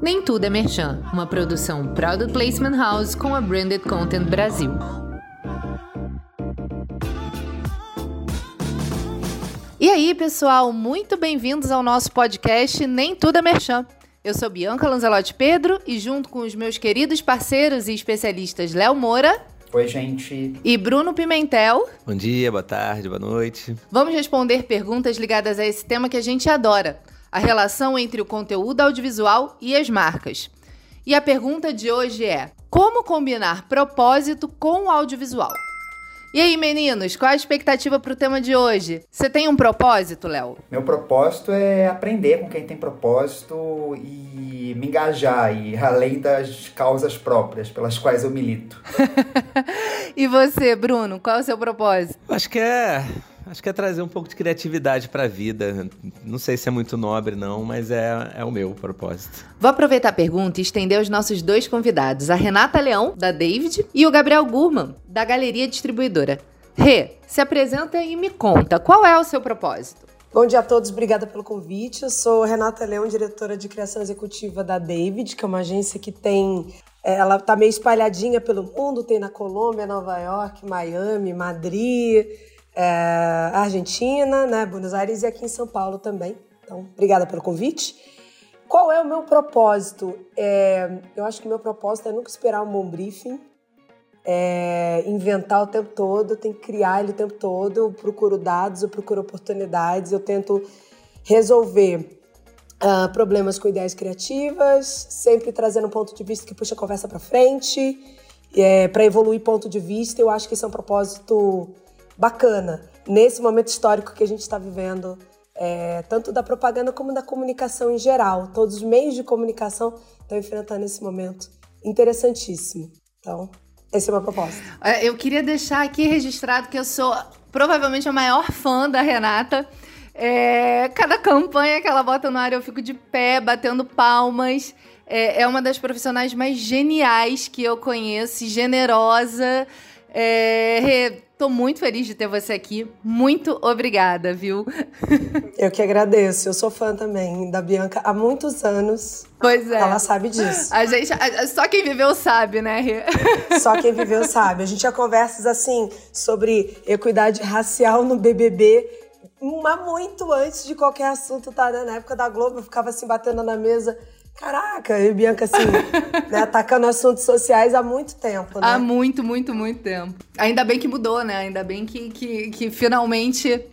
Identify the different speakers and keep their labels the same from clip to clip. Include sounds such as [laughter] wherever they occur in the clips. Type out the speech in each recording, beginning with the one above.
Speaker 1: Nem Tudo é Merchan, uma produção Product Placement House com a Branded Content Brasil. E aí, pessoal, muito bem-vindos ao nosso podcast Nem Tudo é Merchan. Eu sou Bianca Lanzelotti Pedro e junto com os meus queridos parceiros e especialistas Léo Moura.
Speaker 2: Oi, gente.
Speaker 1: E Bruno Pimentel.
Speaker 3: Bom dia, boa tarde, boa noite.
Speaker 1: Vamos responder perguntas ligadas a esse tema que a gente adora a relação entre o conteúdo audiovisual e as marcas. E a pergunta de hoje é: como combinar propósito com o audiovisual? E aí, meninos, qual a expectativa para o tema de hoje? Você tem um propósito, Léo?
Speaker 2: Meu propósito é aprender com quem tem propósito e me engajar, e além das causas próprias pelas quais eu milito. [laughs]
Speaker 1: e você, Bruno, qual é o seu propósito?
Speaker 3: Acho que é Acho que é trazer um pouco de criatividade para a vida. Não sei se é muito nobre, não, mas é, é o meu propósito.
Speaker 1: Vou aproveitar a pergunta e estender aos nossos dois convidados, a Renata Leão, da David, e o Gabriel Gurman, da Galeria Distribuidora. Rê, se apresenta e me conta, qual é o seu propósito?
Speaker 4: Bom dia a todos, obrigada pelo convite. Eu sou Renata Leão, diretora de criação executiva da David, que é uma agência que tem é, ela está meio espalhadinha pelo mundo, tem na Colômbia, Nova York, Miami, Madrid, é, Argentina, né, Buenos Aires e aqui em São Paulo também. Então, obrigada pelo convite. Qual é o meu propósito? É, eu acho que meu propósito é nunca esperar um bom briefing, é, inventar o tempo todo, tem que criar ele o tempo todo. Eu procuro dados, eu procuro oportunidades, eu tento resolver uh, problemas com ideias criativas, sempre trazendo um ponto de vista que puxa a conversa para frente, é, para evoluir ponto de vista. Eu acho que esse é um propósito bacana nesse momento histórico que a gente está vivendo, é, tanto da propaganda como da comunicação em geral. Todos os meios de comunicação estão enfrentando esse momento interessantíssimo. Então, esse é o meu propósito.
Speaker 1: É, eu queria deixar aqui registrado que eu sou provavelmente a maior fã da Renata. É, cada campanha que ela bota no ar eu fico de pé, batendo palmas. É, é uma das profissionais mais geniais que eu conheço, generosa. É, Tô muito feliz de ter você aqui. Muito obrigada, viu?
Speaker 4: Eu que agradeço. Eu sou fã também da Bianca há muitos anos.
Speaker 1: Pois é.
Speaker 4: Ela sabe disso.
Speaker 1: A gente, só quem viveu sabe, né?
Speaker 4: Só quem viveu sabe. A gente tinha conversas assim sobre equidade racial no BBB, mas muito antes de qualquer assunto, tá? Né? Na época da Globo, eu ficava assim batendo na mesa. Caraca, e Bianca, assim, [laughs] né, atacando assuntos sociais há muito tempo, né?
Speaker 1: Há muito, muito, muito tempo. Ainda bem que mudou, né? Ainda bem que, que, que finalmente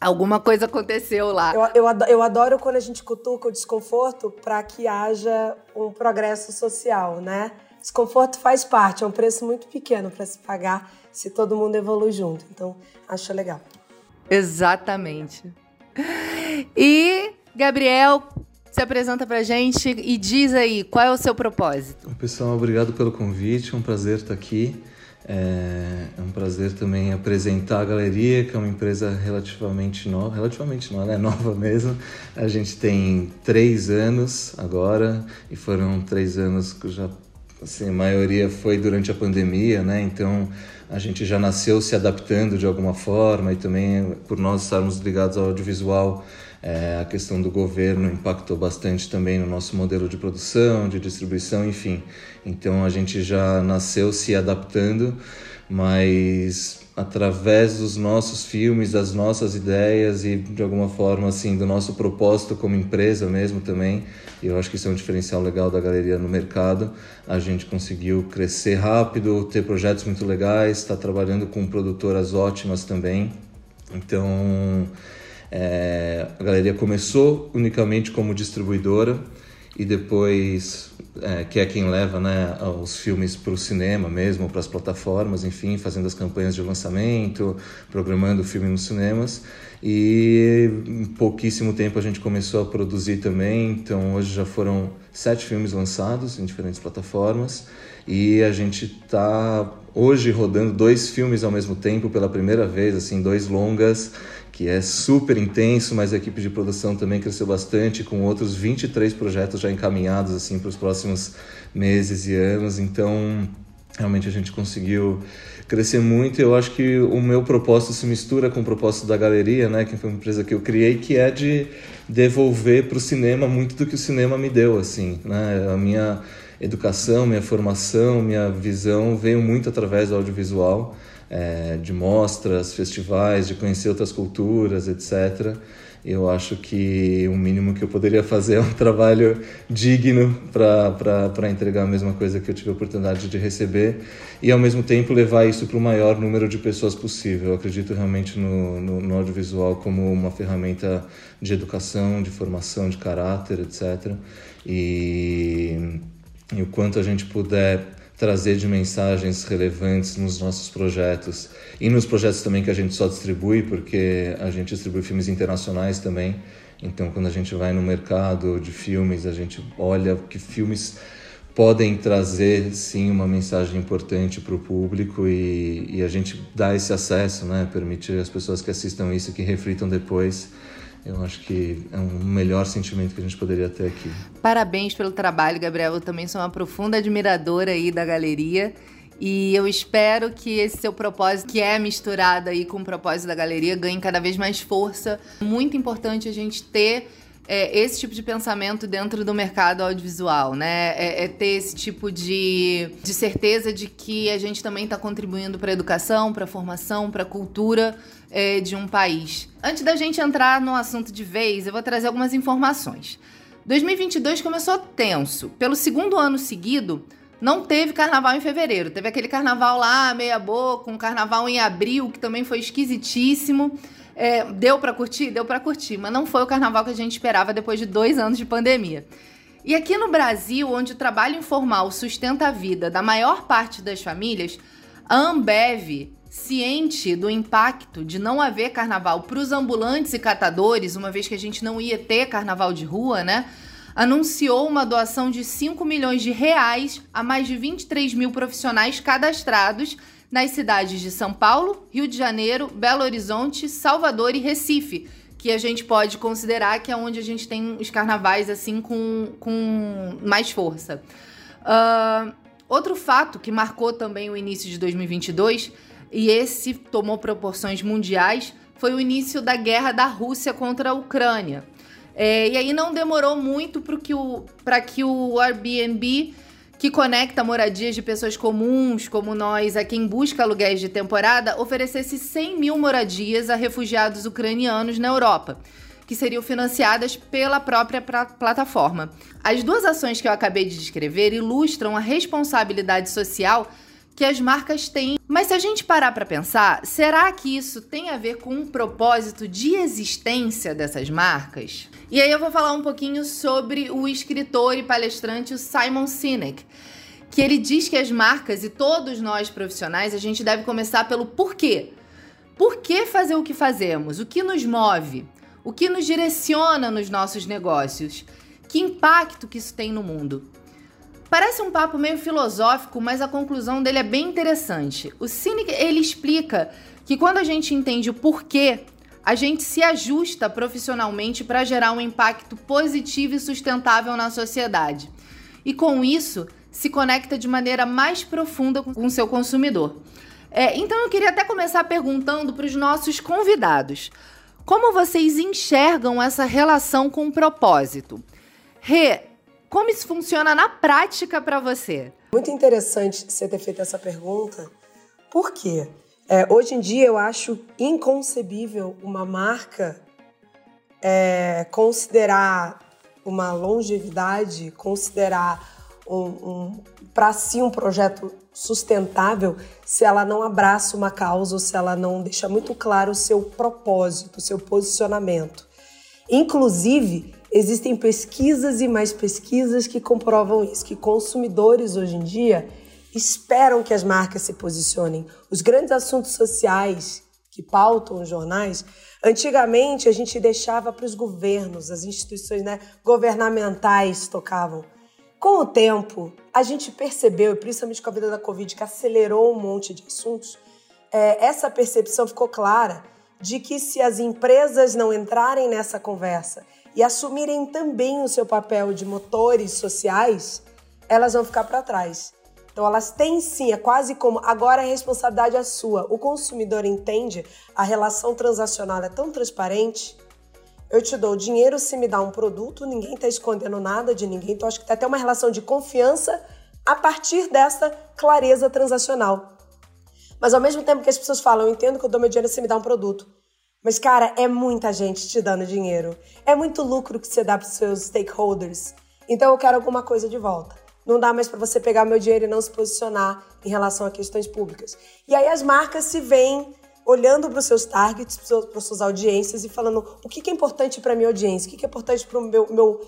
Speaker 1: alguma coisa aconteceu lá.
Speaker 4: Eu, eu, adoro, eu adoro quando a gente cutuca o desconforto para que haja um progresso social, né? Desconforto faz parte, é um preço muito pequeno para se pagar se todo mundo evolui junto. Então, acho legal.
Speaker 1: Exatamente. E, Gabriel, se apresenta pra gente e diz aí qual é o seu propósito.
Speaker 5: Pessoal, obrigado pelo convite, é um prazer estar aqui. É, é um prazer também apresentar a Galeria, que é uma empresa relativamente nova, relativamente nova, é [laughs] nova mesmo. A gente tem três anos agora e foram três anos que já, assim, a maioria foi durante a pandemia, né? Então a gente já nasceu se adaptando de alguma forma e também por nós estarmos ligados ao audiovisual é, a questão do governo impactou bastante também no nosso modelo de produção, de distribuição, enfim. Então a gente já nasceu se adaptando, mas através dos nossos filmes, das nossas ideias e de alguma forma assim do nosso propósito como empresa mesmo também. Eu acho que isso é um diferencial legal da galeria no mercado. A gente conseguiu crescer rápido, ter projetos muito legais, está trabalhando com produtoras ótimas também. Então, é, a galeria começou unicamente como distribuidora e depois é, que é quem leva né, os filmes para o cinema mesmo, para as plataformas, enfim, fazendo as campanhas de lançamento, programando o filme nos cinemas. E em pouquíssimo tempo a gente começou a produzir também, então hoje já foram sete filmes lançados em diferentes plataformas. E a gente está hoje rodando dois filmes ao mesmo tempo pela primeira vez, assim, dois longas que é super intenso, mas a equipe de produção também cresceu bastante, com outros 23 projetos já encaminhados assim para os próximos meses e anos. Então, realmente a gente conseguiu crescer muito. Eu acho que o meu propósito se mistura com o propósito da galeria, né, que foi uma empresa que eu criei, que é de devolver para o cinema muito do que o cinema me deu, assim, né? A minha educação, minha formação, minha visão veio muito através do audiovisual, é, de mostras, festivais, de conhecer outras culturas, etc eu acho que o mínimo que eu poderia fazer é um [laughs] trabalho digno para entregar a mesma coisa que eu tive a oportunidade de receber e, ao mesmo tempo, levar isso para o maior número de pessoas possível. Eu acredito realmente no, no, no audiovisual como uma ferramenta de educação, de formação de caráter, etc. E, e o quanto a gente puder trazer de mensagens relevantes nos nossos projetos e nos projetos também que a gente só distribui, porque a gente distribui filmes internacionais também. Então, quando a gente vai no mercado de filmes, a gente olha que filmes podem trazer sim uma mensagem importante para o público e, e, a gente dá esse acesso, né? Permitir as pessoas que assistam isso que reflitam depois eu acho que é um melhor sentimento que a gente poderia ter aqui.
Speaker 1: Parabéns pelo trabalho, Gabriel. Eu também sou uma profunda admiradora aí da galeria. E eu espero que esse seu propósito, que é misturado aí com o propósito da galeria, ganhe cada vez mais força. Muito importante a gente ter é, esse tipo de pensamento dentro do mercado audiovisual, né? É, é ter esse tipo de, de certeza de que a gente também está contribuindo para a educação, para a formação, para a cultura é, de um país. Antes da gente entrar no assunto de vez, eu vou trazer algumas informações. 2022 começou tenso. Pelo segundo ano seguido, não teve carnaval em fevereiro. Teve aquele carnaval lá, meia boca, um carnaval em abril, que também foi esquisitíssimo. É, deu para curtir? Deu para curtir, mas não foi o carnaval que a gente esperava depois de dois anos de pandemia. E aqui no Brasil, onde o trabalho informal sustenta a vida da maior parte das famílias, a Ambev, ciente do impacto de não haver carnaval para os ambulantes e catadores, uma vez que a gente não ia ter carnaval de rua, né? Anunciou uma doação de 5 milhões de reais a mais de 23 mil profissionais cadastrados nas cidades de São Paulo, Rio de Janeiro, Belo Horizonte, Salvador e Recife, que a gente pode considerar que é onde a gente tem os carnavais assim com, com mais força. Uh, outro fato que marcou também o início de 2022, e esse tomou proporções mundiais, foi o início da guerra da Rússia contra a Ucrânia. É, e aí não demorou muito para que o, que o Airbnb que conecta moradias de pessoas comuns, como nós, a quem busca aluguéis de temporada, oferecesse 100 mil moradias a refugiados ucranianos na Europa, que seriam financiadas pela própria plataforma. As duas ações que eu acabei de descrever ilustram a responsabilidade social que as marcas têm. Mas se a gente parar para pensar, será que isso tem a ver com um propósito de existência dessas marcas? E aí eu vou falar um pouquinho sobre o escritor e palestrante Simon Sinek, que ele diz que as marcas e todos nós profissionais, a gente deve começar pelo porquê. Por que fazer o que fazemos? O que nos move? O que nos direciona nos nossos negócios? Que impacto que isso tem no mundo? Parece um papo meio filosófico, mas a conclusão dele é bem interessante. O Cynic, ele explica que quando a gente entende o porquê, a gente se ajusta profissionalmente para gerar um impacto positivo e sustentável na sociedade. E com isso, se conecta de maneira mais profunda com o seu consumidor. É, então eu queria até começar perguntando para os nossos convidados: como vocês enxergam essa relação com o propósito? Como isso funciona na prática para você?
Speaker 4: Muito interessante você ter feito essa pergunta. Por quê? É, hoje em dia eu acho inconcebível uma marca é, considerar uma longevidade, considerar um, um para si um projeto sustentável se ela não abraça uma causa ou se ela não deixa muito claro o seu propósito, o seu posicionamento. Inclusive, Existem pesquisas e mais pesquisas que comprovam isso, que consumidores hoje em dia esperam que as marcas se posicionem. Os grandes assuntos sociais que pautam os jornais, antigamente a gente deixava para os governos, as instituições né, governamentais tocavam. Com o tempo, a gente percebeu, e principalmente com a vida da Covid, que acelerou um monte de assuntos, é, essa percepção ficou clara de que se as empresas não entrarem nessa conversa e assumirem também o seu papel de motores sociais, elas vão ficar para trás. Então elas têm sim, é quase como agora a responsabilidade é sua. O consumidor entende, a relação transacional é tão transparente. Eu te dou dinheiro se me dá um produto, ninguém está escondendo nada de ninguém. Então acho que tem até uma relação de confiança a partir dessa clareza transacional. Mas ao mesmo tempo que as pessoas falam, eu entendo que eu dou meu dinheiro se me dá um produto. Mas, cara, é muita gente te dando dinheiro. É muito lucro que você dá para os seus stakeholders. Então eu quero alguma coisa de volta. Não dá mais para você pegar meu dinheiro e não se posicionar em relação a questões públicas. E aí as marcas se veem olhando para os seus targets, para suas audiências e falando o que, é importante para minha audiência, o que, é importante para o meu, meu,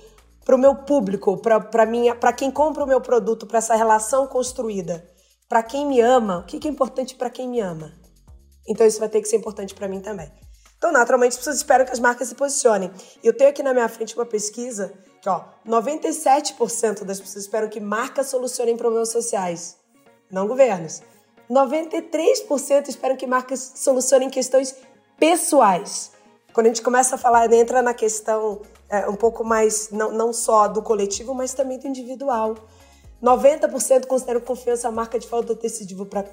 Speaker 4: meu público, para quem compra o meu produto, para essa relação construída. Para quem me ama, o que, é importante para quem me ama. Então isso vai ter que ser importante para mim também. Então, naturalmente, as pessoas esperam que as marcas se posicionem. E eu tenho aqui na minha frente uma pesquisa que, ó, 97% das pessoas esperam que marcas solucionem problemas sociais, não governos. 93% esperam que marcas solucionem questões pessoais. Quando a gente começa a falar, entra na questão é, um pouco mais, não, não só do coletivo, mas também do individual. 90% consideram confiança a marca de fato decisivo para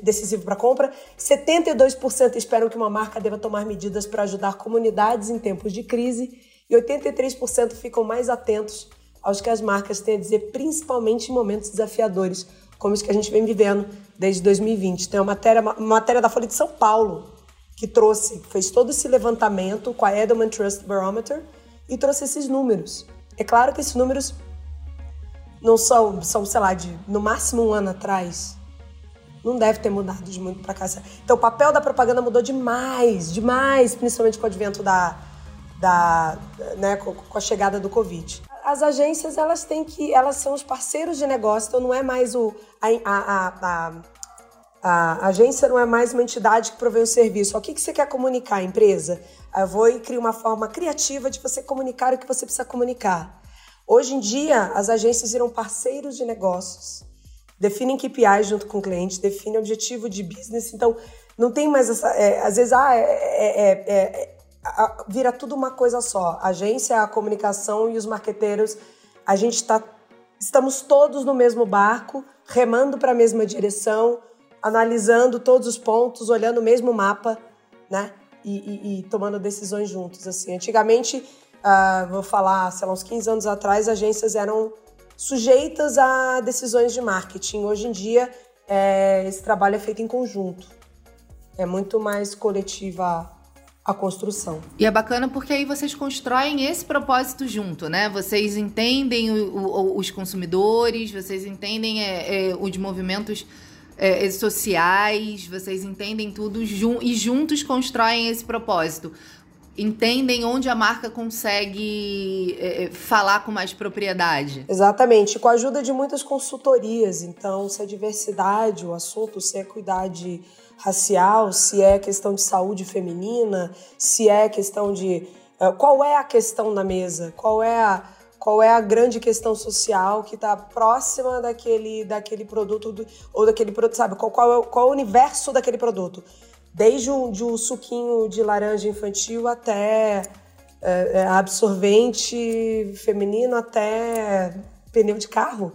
Speaker 4: decisivo para compra. 72% esperam que uma marca deva tomar medidas para ajudar comunidades em tempos de crise. E 83% ficam mais atentos aos que as marcas têm a dizer, principalmente em momentos desafiadores, como os que a gente vem vivendo desde 2020. Tem uma matéria, uma matéria da Folha de São Paulo que trouxe, fez todo esse levantamento com a Edelman Trust Barometer e trouxe esses números. É claro que esses números não são, são, sei lá, de no máximo um ano atrás. Não deve ter mudado de muito para cá. Então, o papel da propaganda mudou demais, demais, principalmente com o advento da, da né, com a chegada do Covid. As agências, elas têm que, elas são os parceiros de negócio, então não é mais o a, a, a, a agência não é mais uma entidade que provê o serviço. O que, que você quer comunicar, empresa? Eu vou e crio uma forma criativa de você comunicar o que você precisa comunicar. Hoje em dia, as agências viram parceiros de negócios, definem KPIs junto com o cliente, definem objetivo de business. Então, não tem mais essa. É, às vezes, ah, é, é, é vira tudo uma coisa só. A agência, a comunicação e os marqueteiros, a gente está. Estamos todos no mesmo barco, remando para a mesma direção, analisando todos os pontos, olhando o mesmo mapa, né? E, e, e tomando decisões juntos. Assim, antigamente uh, vou falar, sei lá, uns 15 anos atrás, agências eram sujeitas a decisões de marketing. Hoje em dia, é, esse trabalho é feito em conjunto. É muito mais coletiva a construção.
Speaker 1: E é bacana porque aí vocês constroem esse propósito junto, né? Vocês entendem o, o, os consumidores, vocês entendem é, é, os movimentos é, sociais, vocês entendem tudo jun e juntos constroem esse propósito entendem onde a marca consegue é, é, falar com mais propriedade.
Speaker 4: Exatamente, com a ajuda de muitas consultorias. Então, se é diversidade o assunto, se é equidade racial, se é questão de saúde feminina, se é questão de. Uh, qual é a questão na mesa? Qual é a. Qual é a grande questão social que está próxima daquele, daquele produto do, ou daquele produto, sabe? Qual, qual, é, qual é o universo daquele produto? Desde um, de um suquinho de laranja infantil até é, é, absorvente feminino até pneu de carro.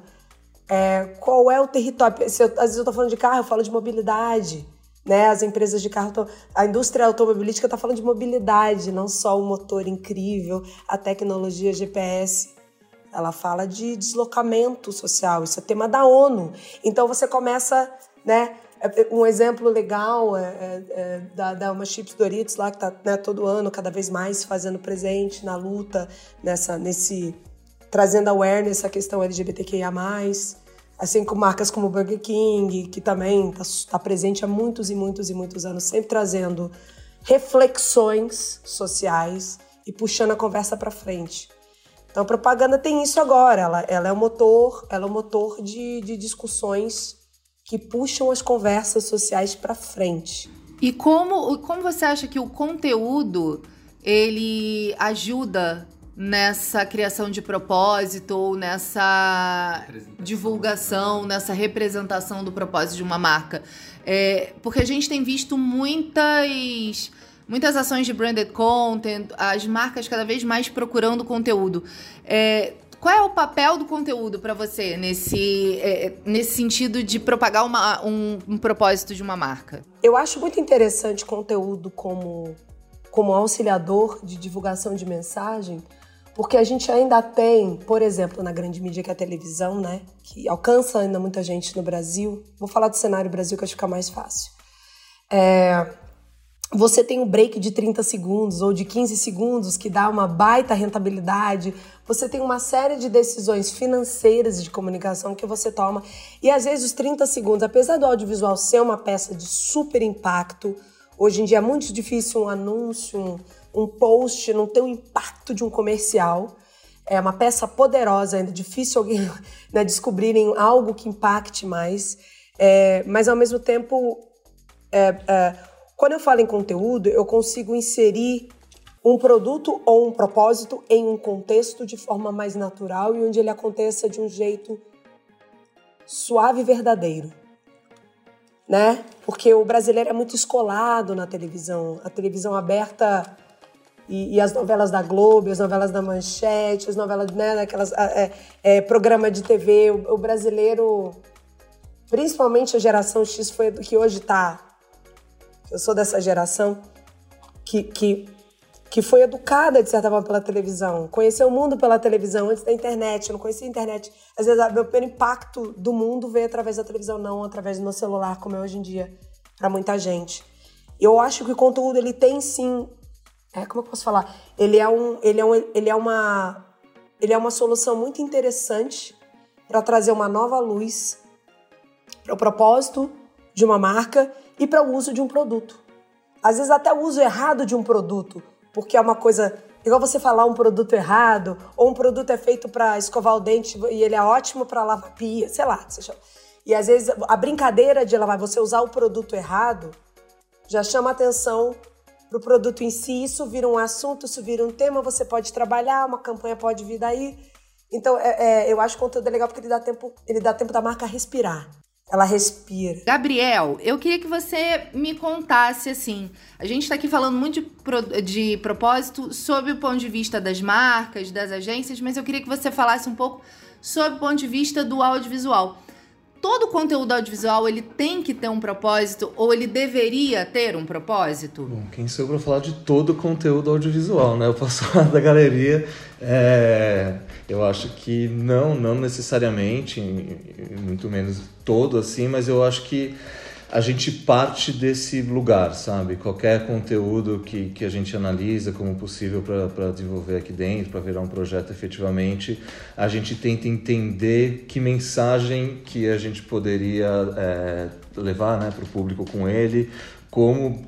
Speaker 4: É, qual é o território? Se eu, às vezes eu estou falando de carro, eu falo de mobilidade. Né? As empresas de carro, tão, a indústria automobilística está falando de mobilidade, não só o motor incrível, a tecnologia GPS. Ela fala de deslocamento social, isso é tema da ONU. Então você começa, né? É, é, um exemplo legal é, é, é da, da uma Chips Doritos lá que está né, todo ano cada vez mais fazendo presente na luta nessa nesse trazendo awareness a questão LGBTQIA+, assim como marcas como Burger King, que também está tá presente há muitos e muitos e muitos anos, sempre trazendo reflexões sociais e puxando a conversa para frente. Então, a propaganda tem isso agora, ela, ela é o motor, ela é motor de, de discussões que puxam as conversas sociais para frente.
Speaker 1: E como, como você acha que o conteúdo ele ajuda nessa criação de propósito ou nessa divulgação, nessa representação do propósito de uma marca? É, porque a gente tem visto muitas muitas ações de branded content, as marcas cada vez mais procurando conteúdo. É, qual é o papel do conteúdo para você nesse, é, nesse sentido de propagar uma, um, um propósito de uma marca?
Speaker 4: Eu acho muito interessante conteúdo como, como auxiliador de divulgação de mensagem, porque a gente ainda tem, por exemplo, na grande mídia que é a televisão, né, que alcança ainda muita gente no Brasil. Vou falar do cenário Brasil que acho que fica mais fácil. É, você tem um break de 30 segundos ou de 15 segundos que dá uma baita rentabilidade. Você tem uma série de decisões financeiras de comunicação que você toma. E às vezes os 30 segundos, apesar do audiovisual ser uma peça de super impacto, hoje em dia é muito difícil um anúncio, um, um post não ter o impacto de um comercial. É uma peça poderosa, ainda difícil alguém [laughs] né, descobrirem algo que impacte mais. É, mas ao mesmo tempo, é, é, quando eu falo em conteúdo, eu consigo inserir um produto ou um propósito em um contexto de forma mais natural e onde ele aconteça de um jeito suave e verdadeiro. Né? Porque o brasileiro é muito escolado na televisão. A televisão aberta e, e, as novelas da Globo, as novelas da Manchete, as novelas, né, daquelas é, é, programa de TV. O, o, brasileiro, principalmente a geração X, foi que hoje está eu sou dessa geração que, que, que foi educada, de certa forma, pela televisão. Conheceu o mundo pela televisão antes da internet. Eu não conhecia a internet. Às vezes, o meu primeiro impacto do mundo veio através da televisão, não através do meu celular, como é hoje em dia, para muita gente. Eu acho que o conteúdo, ele tem sim... É, como eu posso falar? Ele é, um, ele é, um, ele é, uma, ele é uma solução muito interessante para trazer uma nova luz para o propósito de uma marca e para o uso de um produto. Às vezes até o uso errado de um produto, porque é uma coisa igual você falar um produto errado, ou um produto é feito para escovar o dente e ele é ótimo para lavar pia, sei lá. E às vezes a brincadeira de lavar, você usar o produto errado, já chama atenção para o produto em si. Isso vira um assunto, isso vira um tema, você pode trabalhar, uma campanha pode vir daí. Então, é, é, eu acho o conteúdo legal porque ele dá tempo, ele dá tempo da marca respirar. Ela respira.
Speaker 1: Gabriel, eu queria que você me contasse assim. A gente está aqui falando muito de, de propósito sob o ponto de vista das marcas, das agências, mas eu queria que você falasse um pouco sob o ponto de vista do audiovisual. Todo conteúdo audiovisual ele tem que ter um propósito ou ele deveria ter um propósito?
Speaker 5: Bom, quem sou eu para falar de todo conteúdo audiovisual, né? Eu posso [laughs] falar da galeria. É eu acho que não, não necessariamente, muito menos todo assim, mas eu acho que a gente parte desse lugar, sabe? Qualquer conteúdo que, que a gente analisa como possível para desenvolver aqui dentro, para virar um projeto efetivamente, a gente tenta entender que mensagem que a gente poderia é, levar né, para o público com ele, como,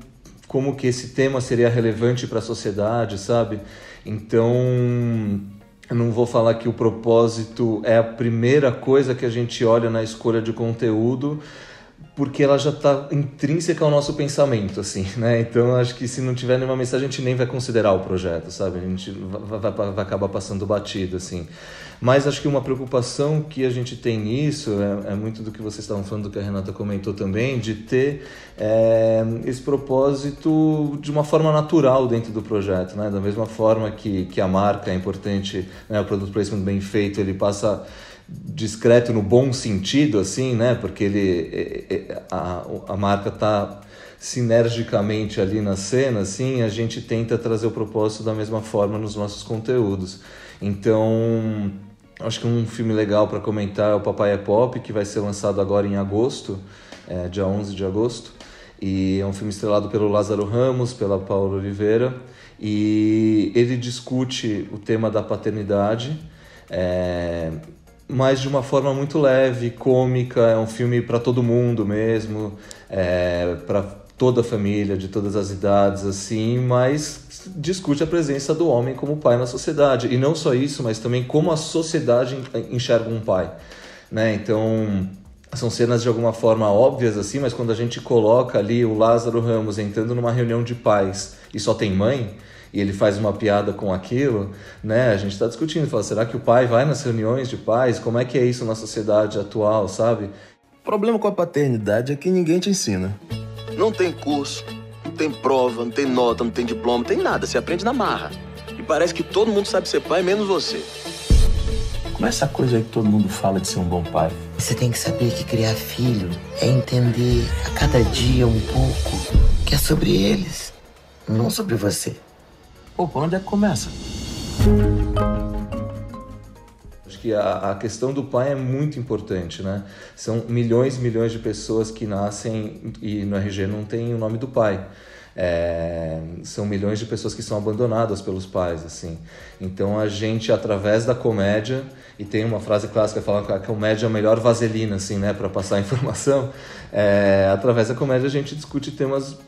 Speaker 5: como que esse tema seria relevante para a sociedade, sabe? Então eu não vou falar que o propósito é a primeira coisa que a gente olha na escolha de conteúdo, porque ela já está intrínseca ao nosso pensamento, assim, [laughs] né? Então acho que se não tiver nenhuma mensagem a gente nem vai considerar o projeto, sabe? A gente vai, vai, vai acabar passando batido, assim. Mas acho que uma preocupação que a gente tem nisso é, é, muito do que vocês estavam falando, do que a Renata comentou também, de ter é, esse propósito de uma forma natural dentro do projeto, né? Da mesma forma que, que a marca é importante, né? o produto placement bem feito, ele passa discreto no bom sentido, assim, né? Porque ele, é, é, a, a marca está sinergicamente ali na cena, assim, a gente tenta trazer o propósito da mesma forma nos nossos conteúdos. Então, Acho que um filme legal para comentar é o Papai é Pop, que vai ser lançado agora em agosto, é, dia 11 de agosto. E é um filme estrelado pelo Lázaro Ramos, pela Paula Oliveira. E ele discute o tema da paternidade, é, mas de uma forma muito leve, cômica. É um filme para todo mundo mesmo, é, para toda a família, de todas as idades, assim, mas discute a presença do homem como pai na sociedade. E não só isso, mas também como a sociedade enxerga um pai. Né? Então, são cenas de alguma forma óbvias, assim, mas quando a gente coloca ali o Lázaro Ramos entrando numa reunião de pais e só tem mãe, e ele faz uma piada com aquilo, né? A gente está discutindo, fala, será que o pai vai nas reuniões de pais? Como é que é isso na sociedade atual, sabe?
Speaker 6: O problema com a paternidade é que ninguém te ensina. Não tem curso, não tem prova, não tem nota, não tem diploma, não tem nada. Você aprende na marra. E parece que todo mundo sabe ser pai, menos você. Não é essa coisa aí que todo mundo fala de ser um bom pai.
Speaker 7: Você tem que saber que criar filho é entender a cada dia um pouco que é sobre eles, não sobre você.
Speaker 6: Pô, por onde é que começa?
Speaker 5: Acho que a, a, questão do pai é muito importante, né? São milhões e milhões de pessoas que nascem e no RG não tem o nome do pai. É, são milhões de pessoas que são abandonadas pelos pais, assim. Então a gente, através da comédia, e tem uma frase clássica falando que a comédia é a melhor vaselina, assim, né, para passar informação. É, através da comédia a gente discute temas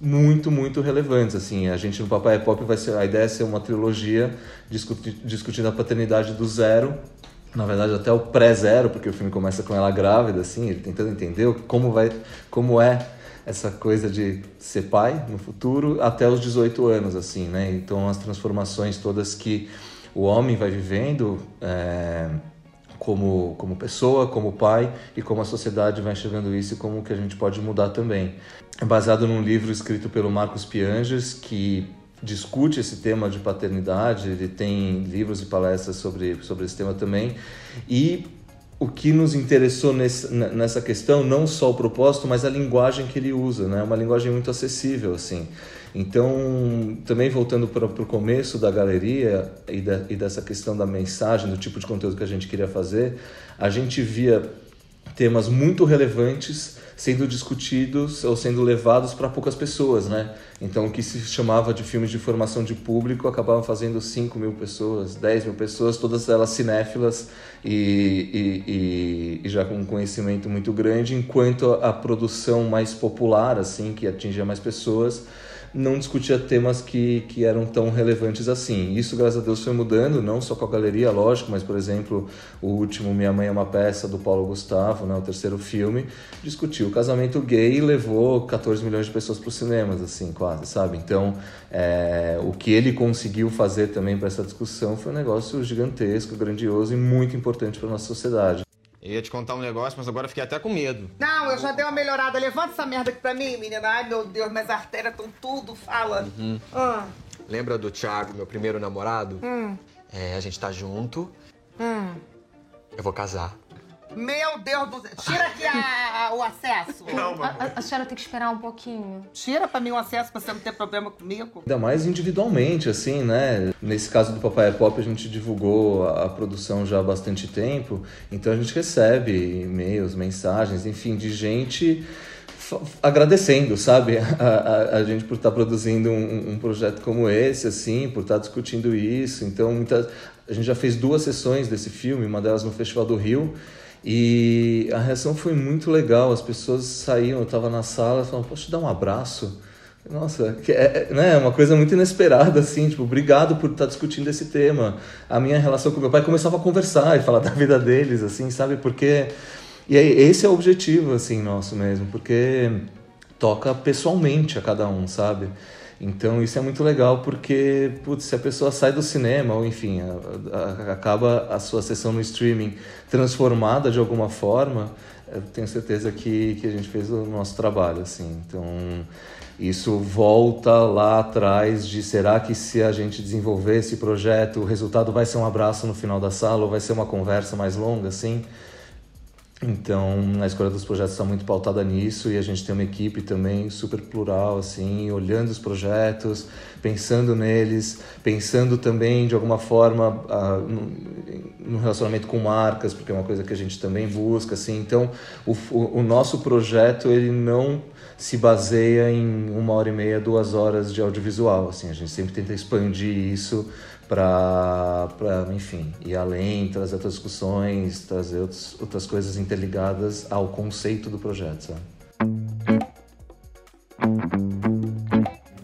Speaker 5: muito, muito relevantes, assim. A gente no Papai é Pop vai ser, a ideia é ser uma trilogia discuti, discutindo a paternidade do zero na verdade até o pré-zero, porque o filme começa com ela grávida, assim, ele tentando entender como vai, como é essa coisa de ser pai no futuro até os 18 anos, assim, né? Então as transformações todas que o homem vai vivendo é, como, como pessoa, como pai e como a sociedade vai enxergando isso e como que a gente pode mudar também. É baseado num livro escrito pelo Marcos Pianges que discute esse tema de paternidade, ele tem livros e palestras sobre, sobre esse tema também e o que nos interessou nesse, nessa questão, não só o propósito, mas a linguagem que ele usa, né? Uma linguagem muito acessível, assim. Então, também voltando para o começo da galeria e, de, e dessa questão da mensagem, do tipo de conteúdo que a gente queria fazer, a gente via temas muito relevantes sendo discutidos ou sendo levados para poucas pessoas, né? Então, o que se chamava de filmes de formação de público acabava fazendo 5 mil pessoas, 10 mil pessoas, todas elas cinéfilas e, e, e, e, já com um conhecimento muito grande, enquanto a produção mais popular, assim, que atingia mais pessoas, não discutia temas que, que eram tão relevantes assim. Isso, graças a Deus, foi mudando, não só com a galeria, lógico, mas, por exemplo, o último Minha Mãe é uma Peça, do Paulo Gustavo, né, o terceiro filme, discutiu o casamento gay e levou 14 milhões de pessoas para os cinemas, assim, quase, sabe? Então, é, o que ele conseguiu fazer também para essa discussão foi um negócio gigantesco, grandioso e muito importante para a nossa sociedade.
Speaker 8: Eu ia te contar um negócio, mas agora fiquei até com medo.
Speaker 9: Não, eu já dei uma melhorada. Levanta essa merda aqui pra mim, menina. Ai, meu Deus, minhas artérias estão tudo. Fala.
Speaker 8: Uhum. Ah. Lembra do Thiago, meu primeiro namorado? Hum. É, a gente tá junto. Hum. Eu vou casar.
Speaker 9: Meu Deus do céu. Tira aqui a, a, o acesso.
Speaker 10: Não, a, a, senhora tem que esperar um pouquinho.
Speaker 9: Tira pra mim o acesso pra você não ter problema comigo.
Speaker 5: Ainda mais individualmente, assim, né? Nesse caso do Papai é Pop, a gente divulgou a, a produção já há bastante tempo. Então a gente recebe e-mails, mensagens, enfim, de gente agradecendo, sabe, [laughs] a, a, a, gente por estar tá produzindo um, um, projeto como esse, assim, por estar tá discutindo isso. Então, muita, a gente já fez duas sessões desse filme, uma delas no Festival do Rio, e a reação foi muito legal. As pessoas saíam, eu estava na sala, falavam, posso te dar um abraço? Nossa, é, é, né, uma coisa muito inesperada, assim, tipo, obrigado por estar discutindo esse tema. A minha relação com meu pai começava a conversar e falar [laughs] da vida deles, assim, sabe? Porque. E aí, esse é o objetivo, assim, nosso mesmo, porque toca pessoalmente a cada um, sabe? Então isso é muito legal porque putz, se a pessoa sai do cinema ou enfim a, a, acaba a sua sessão no streaming transformada de alguma forma, eu tenho certeza que, que a gente fez o nosso trabalho assim. Então isso volta lá atrás de será que se a gente desenvolver esse projeto o resultado vai ser um abraço no final da sala ou vai ser uma conversa mais longa assim? Então, a escolha dos projetos está muito pautada nisso e a gente tem uma equipe também super plural, assim, olhando os projetos, pensando neles, pensando também de alguma forma uh, no, no, relacionamento com marcas, porque é uma coisa que a gente também busca, assim. Então, o, o, o nosso projeto ele não se baseia em uma hora e meia, duas horas de audiovisual, assim. A gente sempre tenta expandir isso para, enfim, ir além, trazer outras discussões, trazer outros, outras coisas interligadas ao conceito do projeto, sabe?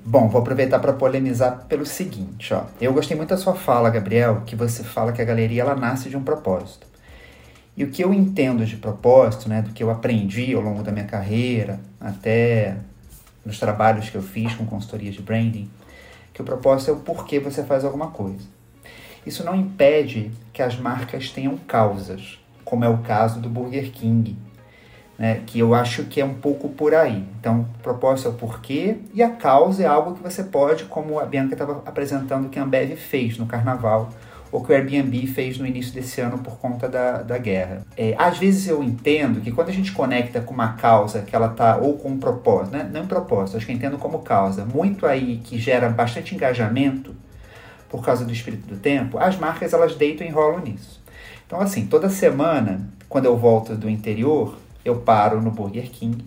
Speaker 2: Bom, vou aproveitar para polemizar pelo seguinte, ó. Eu gostei muito da sua fala, Gabriel, que você fala que a galeria ela nasce de um propósito. E o que eu entendo de propósito, né, do que eu aprendi ao longo da minha carreira, até nos trabalhos que eu fiz com consultoria de branding, que o propósito é o porquê você faz alguma coisa. Isso não impede que as marcas tenham causas, como é o caso do Burger King, né, que eu acho que é um pouco por aí. Então, o propósito é o porquê e a causa é algo que você pode, como a Bianca estava apresentando que a Ambev fez no carnaval, ou que o Airbnb fez no início desse ano por conta da, da guerra. É, às vezes eu entendo que quando a gente conecta com uma causa que ela tá, ou com um propósito, né? não propósito, acho que eu entendo como causa, muito aí que gera bastante engajamento por causa do espírito do tempo, as marcas elas deitam e enrolam nisso. Então assim, toda semana, quando eu volto do interior, eu paro no Burger King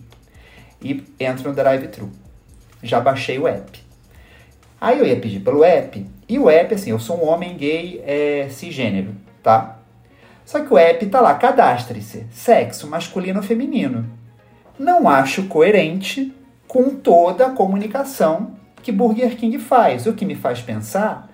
Speaker 2: e entro no drive-thru. Já baixei o app. Aí eu ia pedir pelo app, e o app, assim, eu sou um homem gay é, cisgênero, tá? Só que o app tá lá, cadastre-se, sexo masculino ou feminino. Não acho coerente com toda a comunicação que Burger King faz. O que me faz pensar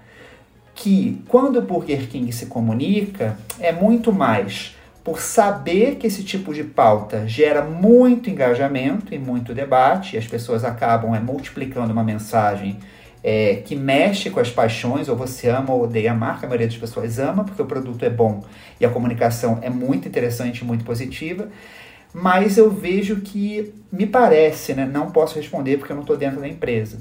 Speaker 2: que quando o Burger King se comunica, é muito mais por saber que esse tipo de pauta gera muito engajamento e muito debate, e as pessoas acabam é, multiplicando uma mensagem é, que mexe com as paixões, ou você ama ou odeia a marca, a maioria das pessoas ama, porque o produto é bom e a comunicação é muito interessante, muito positiva. Mas eu vejo que, me parece, né, não posso responder porque eu não estou dentro da empresa,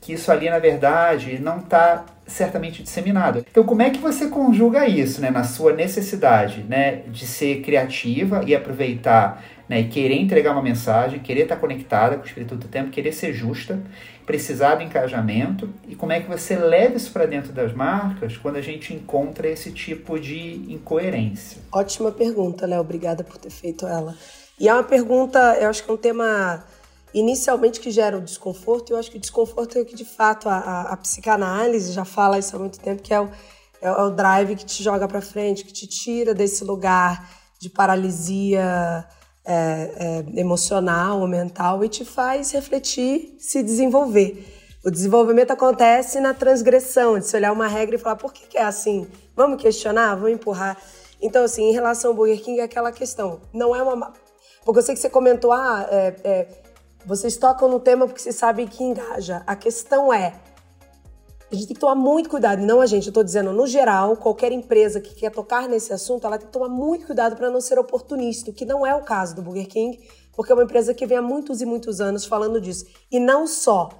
Speaker 2: que isso ali, na verdade, não está certamente disseminado. Então, como é que você conjuga isso né, na sua necessidade né, de ser criativa e aproveitar né, e querer entregar uma mensagem, querer estar conectada com o Espírito do Tempo, querer ser justa, precisar do engajamento e como é que você leva isso para dentro das marcas quando a gente encontra esse tipo de incoerência?
Speaker 4: Ótima pergunta, Léo. Obrigada por ter feito ela. E é uma pergunta, eu acho que é um tema inicialmente que gera o desconforto, e eu acho que o desconforto é o que de fato a, a, a psicanálise já fala isso há muito tempo, que é o, é, é o drive que te joga para frente, que te tira desse lugar de paralisia é, é, emocional ou mental e te faz refletir, se desenvolver. O desenvolvimento acontece na transgressão, de se olhar uma regra e falar por que, que é assim? Vamos questionar? Vamos empurrar? Então, assim, em relação ao Burger King, é aquela questão. Não é uma. Porque eu sei que você comentou, ah, é, é, vocês tocam no tema porque você sabe que engaja. A questão é, a gente tem que tomar muito cuidado, não a gente, eu estou dizendo no geral, qualquer empresa que quer tocar nesse assunto, ela tem que tomar muito cuidado para não ser oportunista, que não é o caso do Burger King, porque é uma empresa que vem há muitos e muitos anos falando disso. E não só.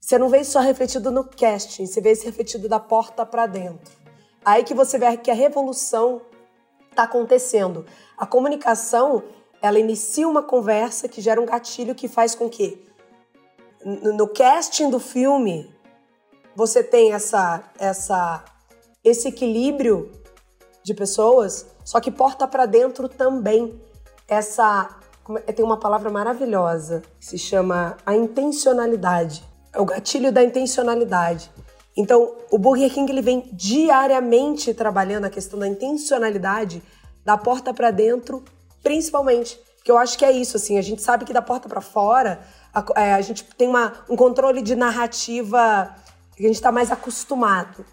Speaker 4: Você não vê isso só refletido no casting, você vê isso refletido da porta para dentro. Aí que você vê que a revolução está acontecendo. A comunicação, ela inicia uma conversa que gera um gatilho que faz com que no casting do filme você tem essa, essa, esse equilíbrio de pessoas, só que porta para dentro também essa é, tem uma palavra maravilhosa que se chama a intencionalidade. É o gatilho da intencionalidade. Então, o Burger King ele vem diariamente trabalhando a questão da intencionalidade da porta para dentro, principalmente. Porque eu acho que é isso, assim, a gente sabe que da porta para fora a, é, a, gente tem uma, um controle de narrativa que a gente está mais acostumado.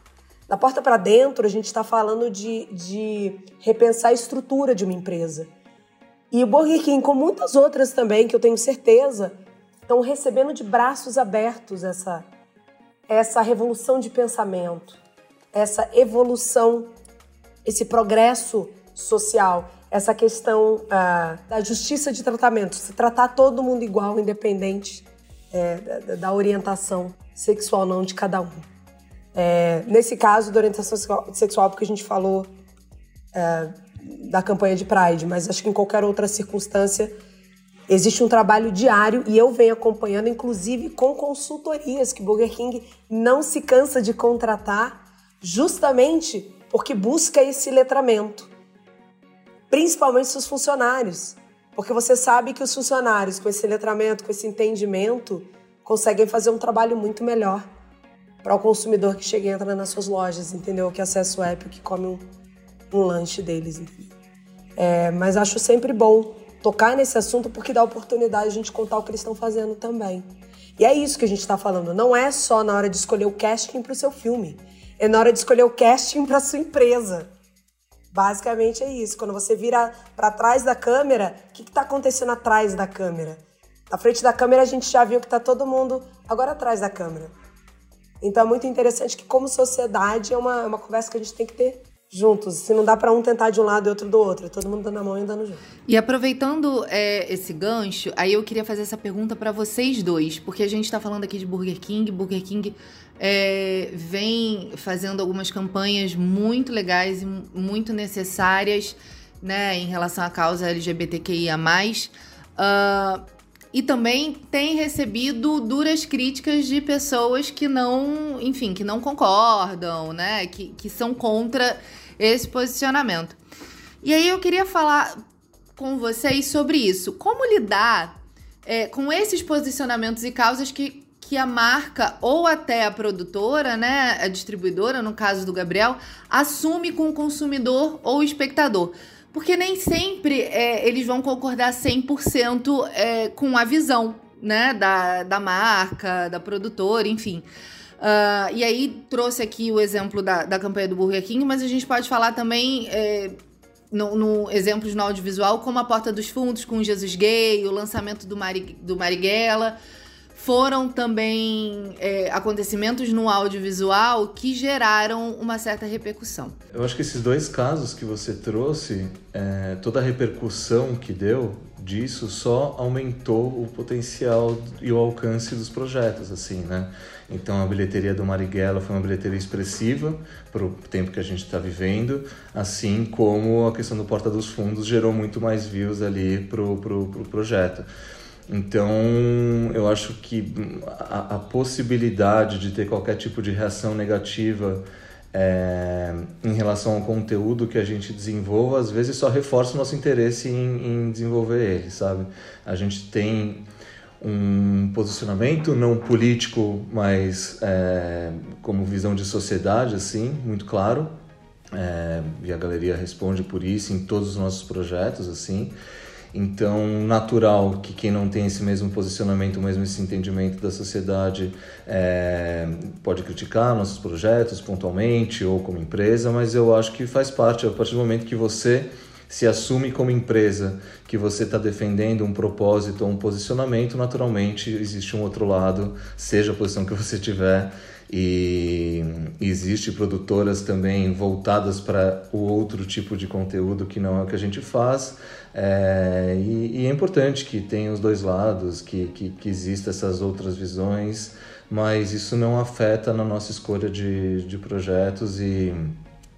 Speaker 4: Da porta para dentro, a gente está falando de, de repensar a estrutura de uma empresa. E o Burger King, com muitas outras também, que eu tenho certeza, estão recebendo de braços abertos essa, essa revolução de pensamento, essa evolução, esse progresso social, essa questão uh, da justiça de tratamento, se tratar todo mundo igual, independente é, da, da orientação sexual não de cada um. É, nesse caso da orientação sexual, porque a gente falou é, da campanha de Pride, mas acho que em qualquer outra circunstância existe um trabalho diário e eu venho acompanhando, inclusive com consultorias que Burger King não se cansa de contratar, justamente porque busca esse letramento, principalmente seus funcionários, porque você sabe que os funcionários com esse letramento, com esse entendimento, conseguem fazer um trabalho muito melhor para o consumidor que chega e entra nas suas lojas, entendeu? Que acessa o app, que come um, um lanche deles, é, mas acho sempre bom tocar nesse assunto porque dá oportunidade de a gente contar o que eles estão fazendo também. E é isso que a gente está falando. Não é só na hora de escolher o casting para o seu filme. É na hora de escolher o casting para sua empresa. Basicamente é isso. Quando você vira para trás da câmera, o que está acontecendo atrás da câmera? Na frente da câmera a gente já viu que está todo mundo agora atrás da câmera. Então é muito interessante que, como sociedade, é uma, é uma conversa que a gente tem que ter juntos. Se não dá para um tentar de um lado e outro do outro, é todo mundo dando a mão e andando junto.
Speaker 1: E aproveitando é, esse gancho, aí eu queria fazer essa pergunta para vocês dois, porque a gente está falando aqui de Burger King. Burger King é, vem fazendo algumas campanhas muito legais e muito necessárias, né, em relação à causa LGBTQIA+. Uh, e também tem recebido duras críticas de pessoas que não, enfim, que não concordam, né? Que, que são contra esse posicionamento. E aí eu queria falar com vocês sobre isso. Como lidar é, com esses posicionamentos e causas que, que a marca ou até a produtora, né, a distribuidora, no caso do Gabriel, assume com o consumidor ou o espectador. Porque nem sempre é, eles vão concordar 100% é, com a visão né, da, da marca, da produtora, enfim. Uh, e aí trouxe aqui o exemplo da, da campanha do Burger King, mas a gente pode falar também é, no, no, exemplos no audiovisual, como a Porta dos Fundos com Jesus Gay, o lançamento do, Mari, do Marighella foram também é, acontecimentos no audiovisual que geraram uma certa repercussão.
Speaker 5: Eu acho que esses dois casos que você trouxe, é, toda a repercussão que deu disso só aumentou o potencial e o alcance dos projetos, assim, né? Então a bilheteria do Marighella foi uma bilheteria expressiva para o tempo que a gente está vivendo, assim como a questão do Porta dos Fundos gerou muito mais views ali pro, pro, pro projeto. Então, eu acho que a, a, possibilidade de ter qualquer tipo de reação negativa é, em relação ao conteúdo que a gente desenvolva, às vezes só reforça o nosso interesse em, em desenvolver ele, sabe? A gente tem um posicionamento não político, mas é, como visão de sociedade, assim, muito claro. É, e a galeria responde por isso em todos os nossos projetos, assim. Então, natural que quem não tem esse mesmo posicionamento, mesmo esse entendimento da sociedade, é, pode criticar nossos projetos pontualmente ou como empresa, mas eu acho que faz parte, a partir do momento que você se assume como empresa, que você está defendendo um propósito ou um posicionamento, naturalmente existe um outro lado, seja a posição que você tiver, e existe produtoras também voltadas para o outro tipo de conteúdo que não é o que a gente faz. É, e, e, é importante que tenha os dois lados que, que, que existam essas outras visões mas isso não afeta na nossa escolha de, de projetos e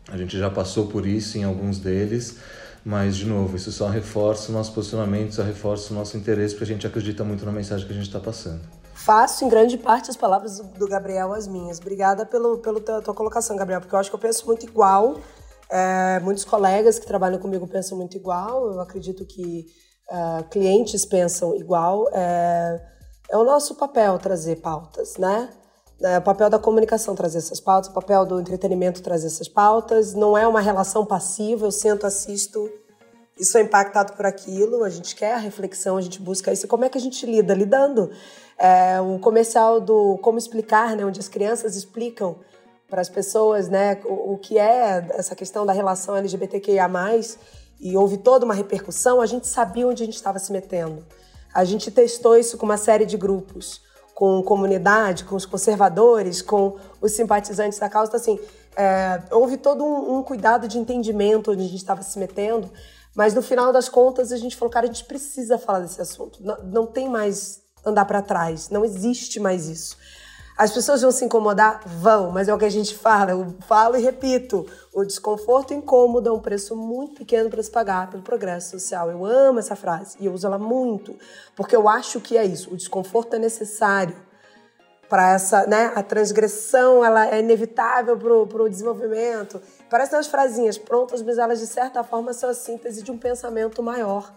Speaker 5: a gente já passou por isso em alguns deles. Mas, de novo, isso só reforça o nosso posicionamento, só reforça o nosso interesse, porque a gente acredita muito na mensagem que a gente está passando
Speaker 4: faço em grande parte as palavras do Gabriel as minhas. Obrigada pelo, pela tua, tua colocação, Gabriel, porque eu acho que eu penso muito igual. É, muitos colegas que trabalham comigo pensam muito igual. Eu acredito que uh, clientes pensam igual. É, é o nosso papel trazer pautas, né? É o papel da comunicação trazer essas pautas, o papel do entretenimento trazer essas pautas. Não é uma relação passiva, eu sento, assisto e sou impactado por aquilo. A gente quer a reflexão, a gente busca isso. Como é que a gente lida? Lidando é, um comercial do Como Explicar, né, onde as crianças explicam para as pessoas né, o, o, que é essa questão da relação LGBTQIA+, e houve toda uma repercussão, a gente sabia onde a gente estava se metendo. A gente testou isso com uma série de grupos, com comunidade, com os conservadores, com os simpatizantes da causa. Então, assim, é, houve todo um, um, cuidado de entendimento onde a gente estava se metendo, mas no final das contas a gente falou, cara, a gente precisa falar desse assunto. Não, não tem mais andar para trás. Não existe mais isso. As pessoas vão se incomodar? Vão, mas é o que a gente fala, eu falo e repito: o desconforto incômodo é um preço muito pequeno para se pagar pelo progresso social. Eu amo essa frase e eu uso ela muito, porque eu acho que é isso: o desconforto é necessário para essa, né? A transgressão ela é inevitável para o desenvolvimento. Parecem umas frasinhas prontas, mas elas de certa forma são a síntese de um pensamento maior.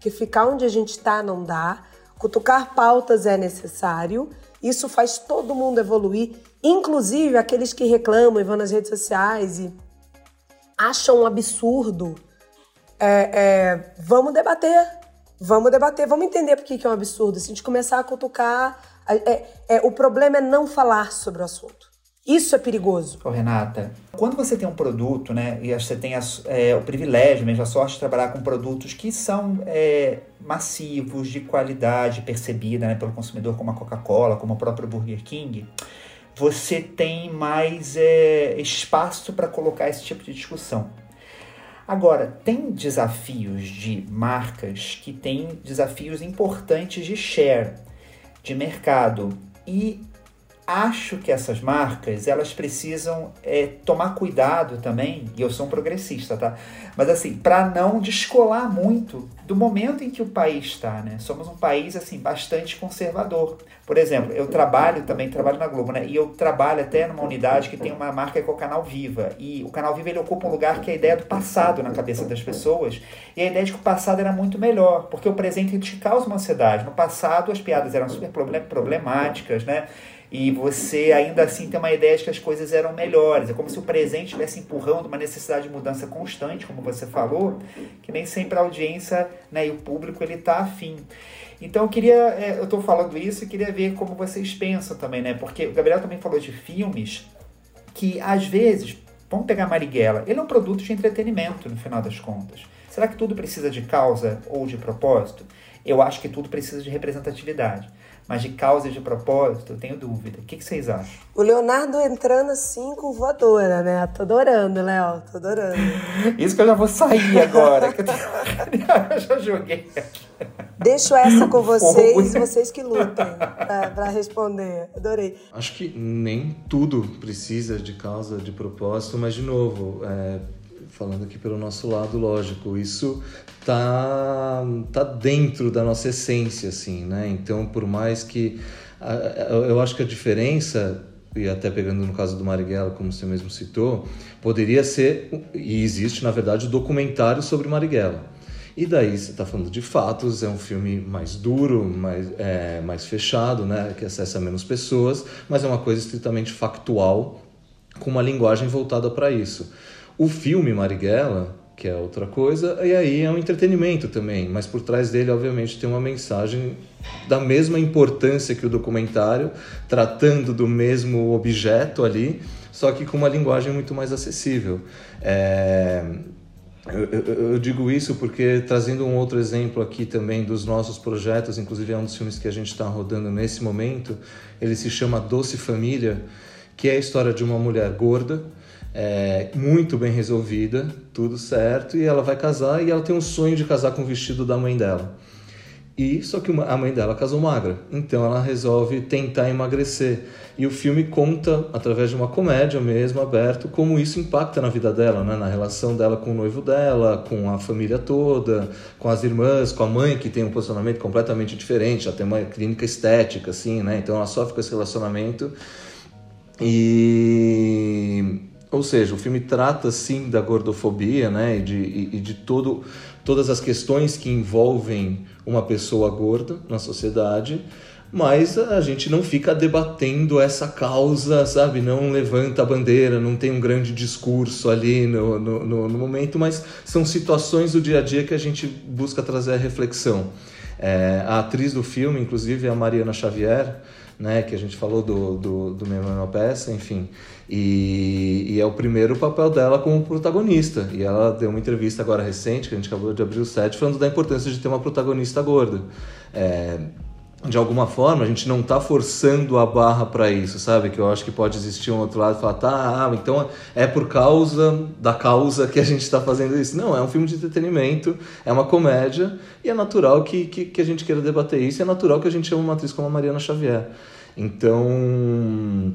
Speaker 4: Que ficar onde a gente está não dá Cutucar pautas é necessário, isso faz todo mundo evoluir, inclusive aqueles que reclamam e vão nas redes sociais e acham um absurdo. É, é, vamos debater, vamos debater, vamos entender por que é um absurdo. Se a gente começar a cutucar, é, é, o problema é não falar sobre o assunto. Isso é perigoso.
Speaker 2: Ô, Renata, quando você tem um produto, né, e você tem a, é, o privilégio, mesmo a sorte de trabalhar com produtos que são é, massivos, de qualidade percebida né, pelo consumidor, como a Coca-Cola, como o próprio Burger King, você tem mais é, espaço para colocar esse tipo de discussão. Agora, tem desafios de marcas que têm desafios importantes de share, de mercado. E acho que essas marcas elas precisam é, tomar cuidado também e eu sou um progressista tá? Mas assim para não descolar muito do momento em que o país está né? Somos um país assim bastante conservador. Por exemplo eu trabalho também trabalho na Globo né? E eu trabalho até numa unidade que tem uma marca que é o Canal Viva. E o Canal Viva ele ocupa um lugar que é a ideia do passado na cabeça das pessoas. E a ideia de que o passado era muito melhor porque o presente te causa uma ansiedade. No passado as piadas eram super problemáticas né e você ainda assim tem uma ideia de que as coisas eram melhores. É como se o presente estivesse empurrando uma necessidade de mudança constante, como você falou, que nem sempre a audiência né, e o público ele está afim. Então eu queria, é, eu estou falando isso e queria ver como vocês pensam também, né? Porque o Gabriel também falou de filmes que às vezes, vamos pegar Marighella, ele é um produto de entretenimento no final das contas. Será que tudo precisa de causa ou de propósito? Eu acho que tudo precisa de representatividade. Mas de causa e de propósito, eu tenho dúvida. O que, que vocês acham?
Speaker 4: O Leonardo entrando assim com voadora, né? Tô adorando, Léo. Tô adorando. [laughs]
Speaker 2: Isso que eu já vou sair agora. que eu, tenho... [laughs] eu já joguei aqui.
Speaker 4: Deixo essa com [laughs] vocês, vocês que lutem para responder. Adorei.
Speaker 5: Acho que nem tudo precisa de causa, de propósito, mas de novo, é, falando aqui pelo nosso lado, lógico, isso tá, tá dentro da nossa essência, assim, né? Então, por mais que. Eu acho que a diferença, e até pegando no caso do Marighella, como você mesmo citou, poderia ser, e existe na verdade, um documentário sobre Marighella. E daí você está falando de fatos, é um filme mais duro, mais, é, mais fechado, né? que acessa menos pessoas, mas é uma coisa estritamente factual, com uma linguagem voltada para isso. O filme Marighella, que é outra coisa, e aí é um entretenimento também, mas por trás dele, obviamente, tem uma mensagem da mesma importância que o documentário, tratando do mesmo objeto ali, só que com uma linguagem muito mais acessível. É... Eu, eu, eu, digo isso porque, trazendo um outro exemplo aqui também dos nossos projetos, inclusive é um dos filmes que a gente está rodando nesse momento, ele se chama Doce Família, que é a história de uma mulher gorda é, muito bem resolvida, tudo certo, e ela vai casar e ela tem um sonho de casar com o vestido da mãe dela. E só que a mãe dela casou magra, então ela resolve tentar emagrecer. E o filme conta, através de uma comédia mesmo, aberto, como isso impacta na vida dela, né? na relação dela com o noivo dela, com a família toda, com as irmãs, com a mãe, que tem um posicionamento completamente diferente, ela tem uma clínica estética, assim, né? Então ela sofre com esse relacionamento. E ou seja, o filme trata sim da gordofobia, né, e de, e de todo, todas as questões que envolvem uma pessoa gorda na sociedade, mas a gente não fica debatendo essa causa, sabe? Não levanta a bandeira, não tem um grande discurso ali no, no, no, no momento, mas são situações do dia a dia que a gente busca trazer a reflexão. É, a atriz do filme, inclusive, é a Mariana Xavier, né, que a gente falou do, do, do Memorial Peça, enfim. E, e, é o primeiro papel dela como protagonista. E ela deu uma entrevista agora recente, que a gente acabou de abrir o set, falando da importância de ter uma protagonista gorda. É, de alguma forma, a gente não está forçando a barra para isso, sabe? Que eu acho que pode existir um outro lado e falar, tá, ah, então é por causa da causa que a gente está fazendo isso. Não, é um filme de entretenimento, é uma comédia, e é natural que, que, que a gente queira debater isso, e é natural que a gente chame uma atriz como a Mariana Xavier. Então,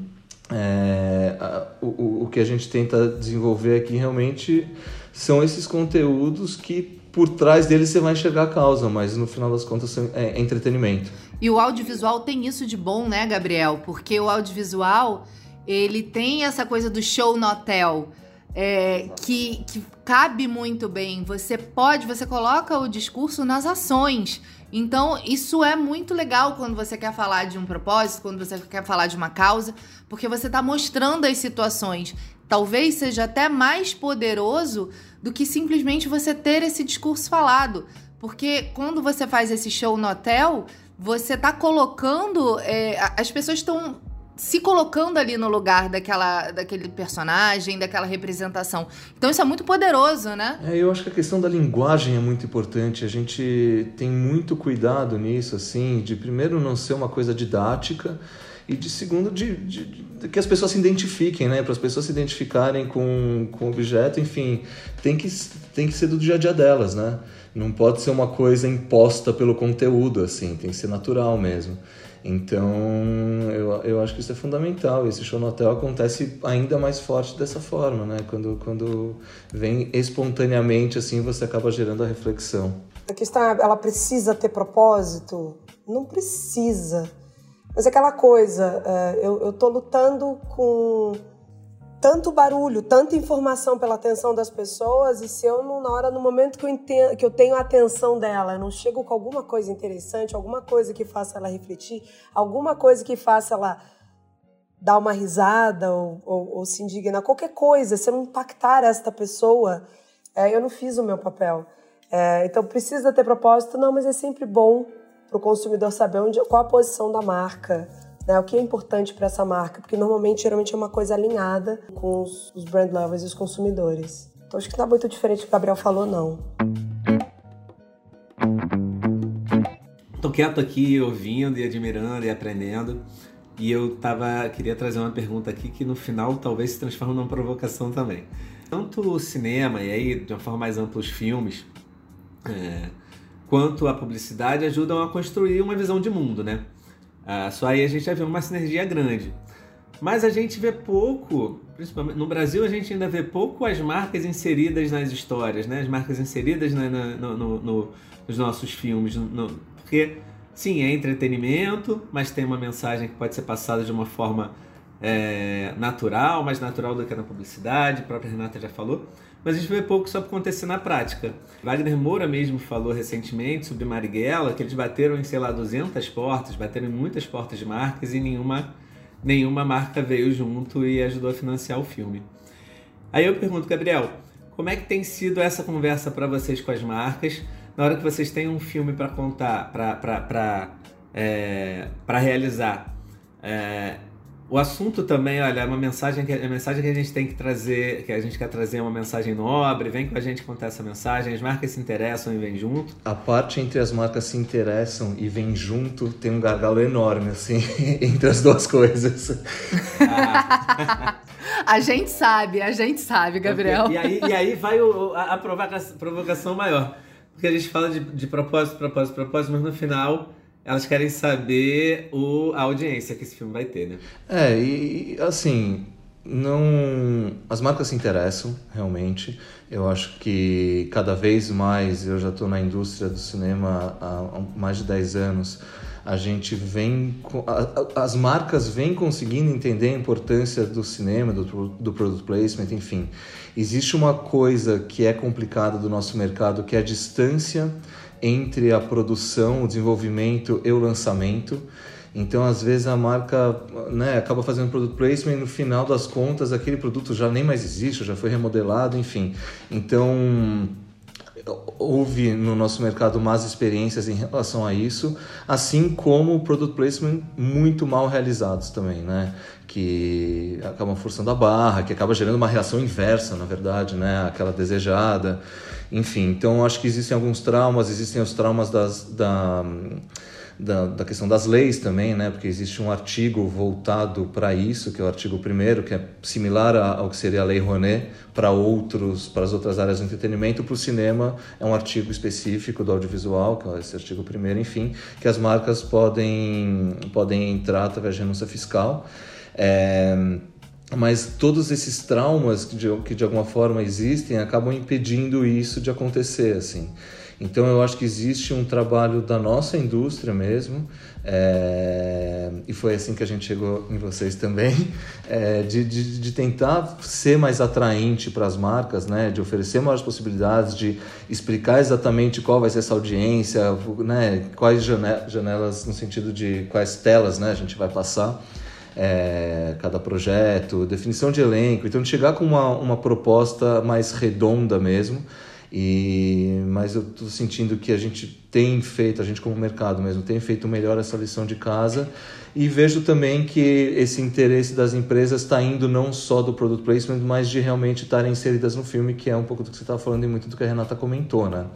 Speaker 5: é, o, o que a gente tenta desenvolver aqui realmente são esses conteúdos que por trás deles você vai enxergar a causa, mas no final das contas é, é entretenimento.
Speaker 1: E o audiovisual tem isso de bom, né, Gabriel? Porque o audiovisual ele tem essa coisa do show no hotel. É, que, que cabe muito bem. Você pode, você coloca o discurso nas ações. Então, isso é muito legal quando você quer falar de um propósito, quando você quer falar de uma causa, porque você está mostrando as situações. Talvez seja até mais poderoso do que simplesmente você ter esse discurso falado. Porque quando você faz esse show no hotel, você está colocando. É, as pessoas estão se colocando ali no lugar daquela, daquele personagem, daquela representação. Então isso é muito poderoso, né?
Speaker 5: É, eu acho que a questão da linguagem é muito importante. A gente tem muito cuidado nisso, assim, de primeiro não ser uma coisa didática e de segundo de, de, de que as pessoas se identifiquem, né? Para as pessoas se identificarem com, com o objeto, enfim, tem que, tem que ser do dia a dia delas, né? Não pode ser uma coisa imposta pelo conteúdo, assim, tem que ser natural mesmo. Então, eu, eu acho que isso é fundamental. Esse show no hotel acontece ainda mais forte dessa forma, né? Quando, quando vem espontaneamente, assim, você acaba gerando a reflexão.
Speaker 4: A questão é, ela precisa ter propósito? Não precisa. Mas é aquela coisa, é, eu, eu tô lutando com tanto barulho, tanta informação pela atenção das pessoas e se eu não, na hora, no momento que eu, entendo, que eu tenho a atenção dela, eu não chego com alguma coisa interessante, alguma coisa que faça ela refletir, alguma coisa que faça ela dar uma risada ou, ou, ou se indignar, qualquer coisa, se eu não impactar esta pessoa, é, eu não fiz o meu papel. É, então precisa ter propósito, não, mas é sempre bom para o consumidor saber onde, qual a posição da marca, né? O que é importante para essa marca? Porque normalmente, geralmente é uma coisa alinhada com os, os brand lovers e os consumidores. Então acho que não é muito diferente do que o Gabriel falou, não.
Speaker 3: Tô quieto aqui, ouvindo e admirando e aprendendo. E eu tava, queria trazer uma pergunta aqui que no final talvez se transforme numa provocação também. Tanto o cinema, e aí de uma forma mais ampla os filmes, é, quanto a publicidade ajudam a construir uma visão de mundo, né? Ah, só aí a gente já vê uma sinergia grande. Mas a gente vê pouco, principalmente no Brasil, a gente ainda vê pouco as marcas inseridas nas histórias, né? As marcas inseridas no, no, no, nos nossos filmes. porque, sim, é entretenimento, mas tem uma mensagem que pode ser passada de uma forma é, natural, mais natural do que na publicidade, a própria Renata já falou mas a gente vê pouco isso acontecer na prática. Wagner Moura mesmo falou recentemente sobre Marighella, que eles bateram em, sei lá, 200 portas, bateram em muitas portas de marcas e nenhuma, nenhuma marca veio junto e ajudou a financiar o filme. Aí eu pergunto, Gabriel, como é que tem sido essa conversa para vocês com as marcas, na hora que vocês têm um filme para contar, para é, realizar? É, o assunto também, olha, é uma mensagem que a mensagem que a gente tem que trazer, que a gente quer trazer é uma mensagem nobre, vem com a gente contar essa mensagem, as marcas se interessam e vêm junto.
Speaker 5: A parte entre as marcas se interessam e vêm junto tem um gargalo enorme, assim, [laughs] entre as duas coisas.
Speaker 1: Ah. [laughs] a gente sabe, a gente sabe, Gabriel.
Speaker 3: E aí, e aí vai o, a, a provocação, provocação maior. Porque a gente fala de, de propósito, propósito, propósito, mas no final elas querem saber o, a audiência que esse filme vai ter, né?
Speaker 5: É, e assim, não as marcas se interessam realmente eu acho que cada vez mais eu já estou na indústria do cinema há mais de 10 anos a gente vem as marcas vêm conseguindo entender a importância do cinema do, do product placement enfim existe uma coisa que é complicada do nosso mercado que é a distância entre a produção, o desenvolvimento e o lançamento. Então, às vezes, a marca né, acaba fazendo product placement e no final das contas aquele produto já nem mais existe, já foi remodelado, enfim. Então, houve no nosso mercado más experiências em relação a isso, assim como product placement muito mal realizados também, né? Que acabam forçando a barra, que acaba gerando uma reação inversa, na verdade, né? Aquela desejada. Enfim, então acho que existem alguns traumas, existem os traumas das, da, da, da questão das leis também, né? Porque existe um artigo voltado para isso, que é o artigo primeiro, que é similar ao que seria a Lei Rouanet para outros, para as outras áreas do entretenimento. Para o cinema é um artigo específico do audiovisual, que é esse artigo primeiro, enfim, que as marcas podem podem entrar através de renúncia fiscal. É, mas todos esses traumas que de, que de alguma forma existem acabam impedindo isso de acontecer assim. Então eu acho que existe um trabalho da nossa indústria mesmo é, e foi assim que a gente chegou em vocês também é, [laughs] de, de, de, tentar ser mais atraente para as marcas né? De oferecer maiores possibilidades de explicar exatamente qual vai ser essa audiência né? Quais janelas no sentido de quais telas né a gente vai passar é, cada projeto, definição de elenco. Então, chegar com uma, uma proposta mais redonda mesmo E, mas eu estou sentindo que a gente tem feito, a gente como mercado mesmo, tem feito melhor essa lição de casa e vejo também que esse interesse das empresas está indo não só do product placement, mas de realmente estarem inseridas no filme, que é um pouco do que você estava falando e muito do que a Renata comentou, né?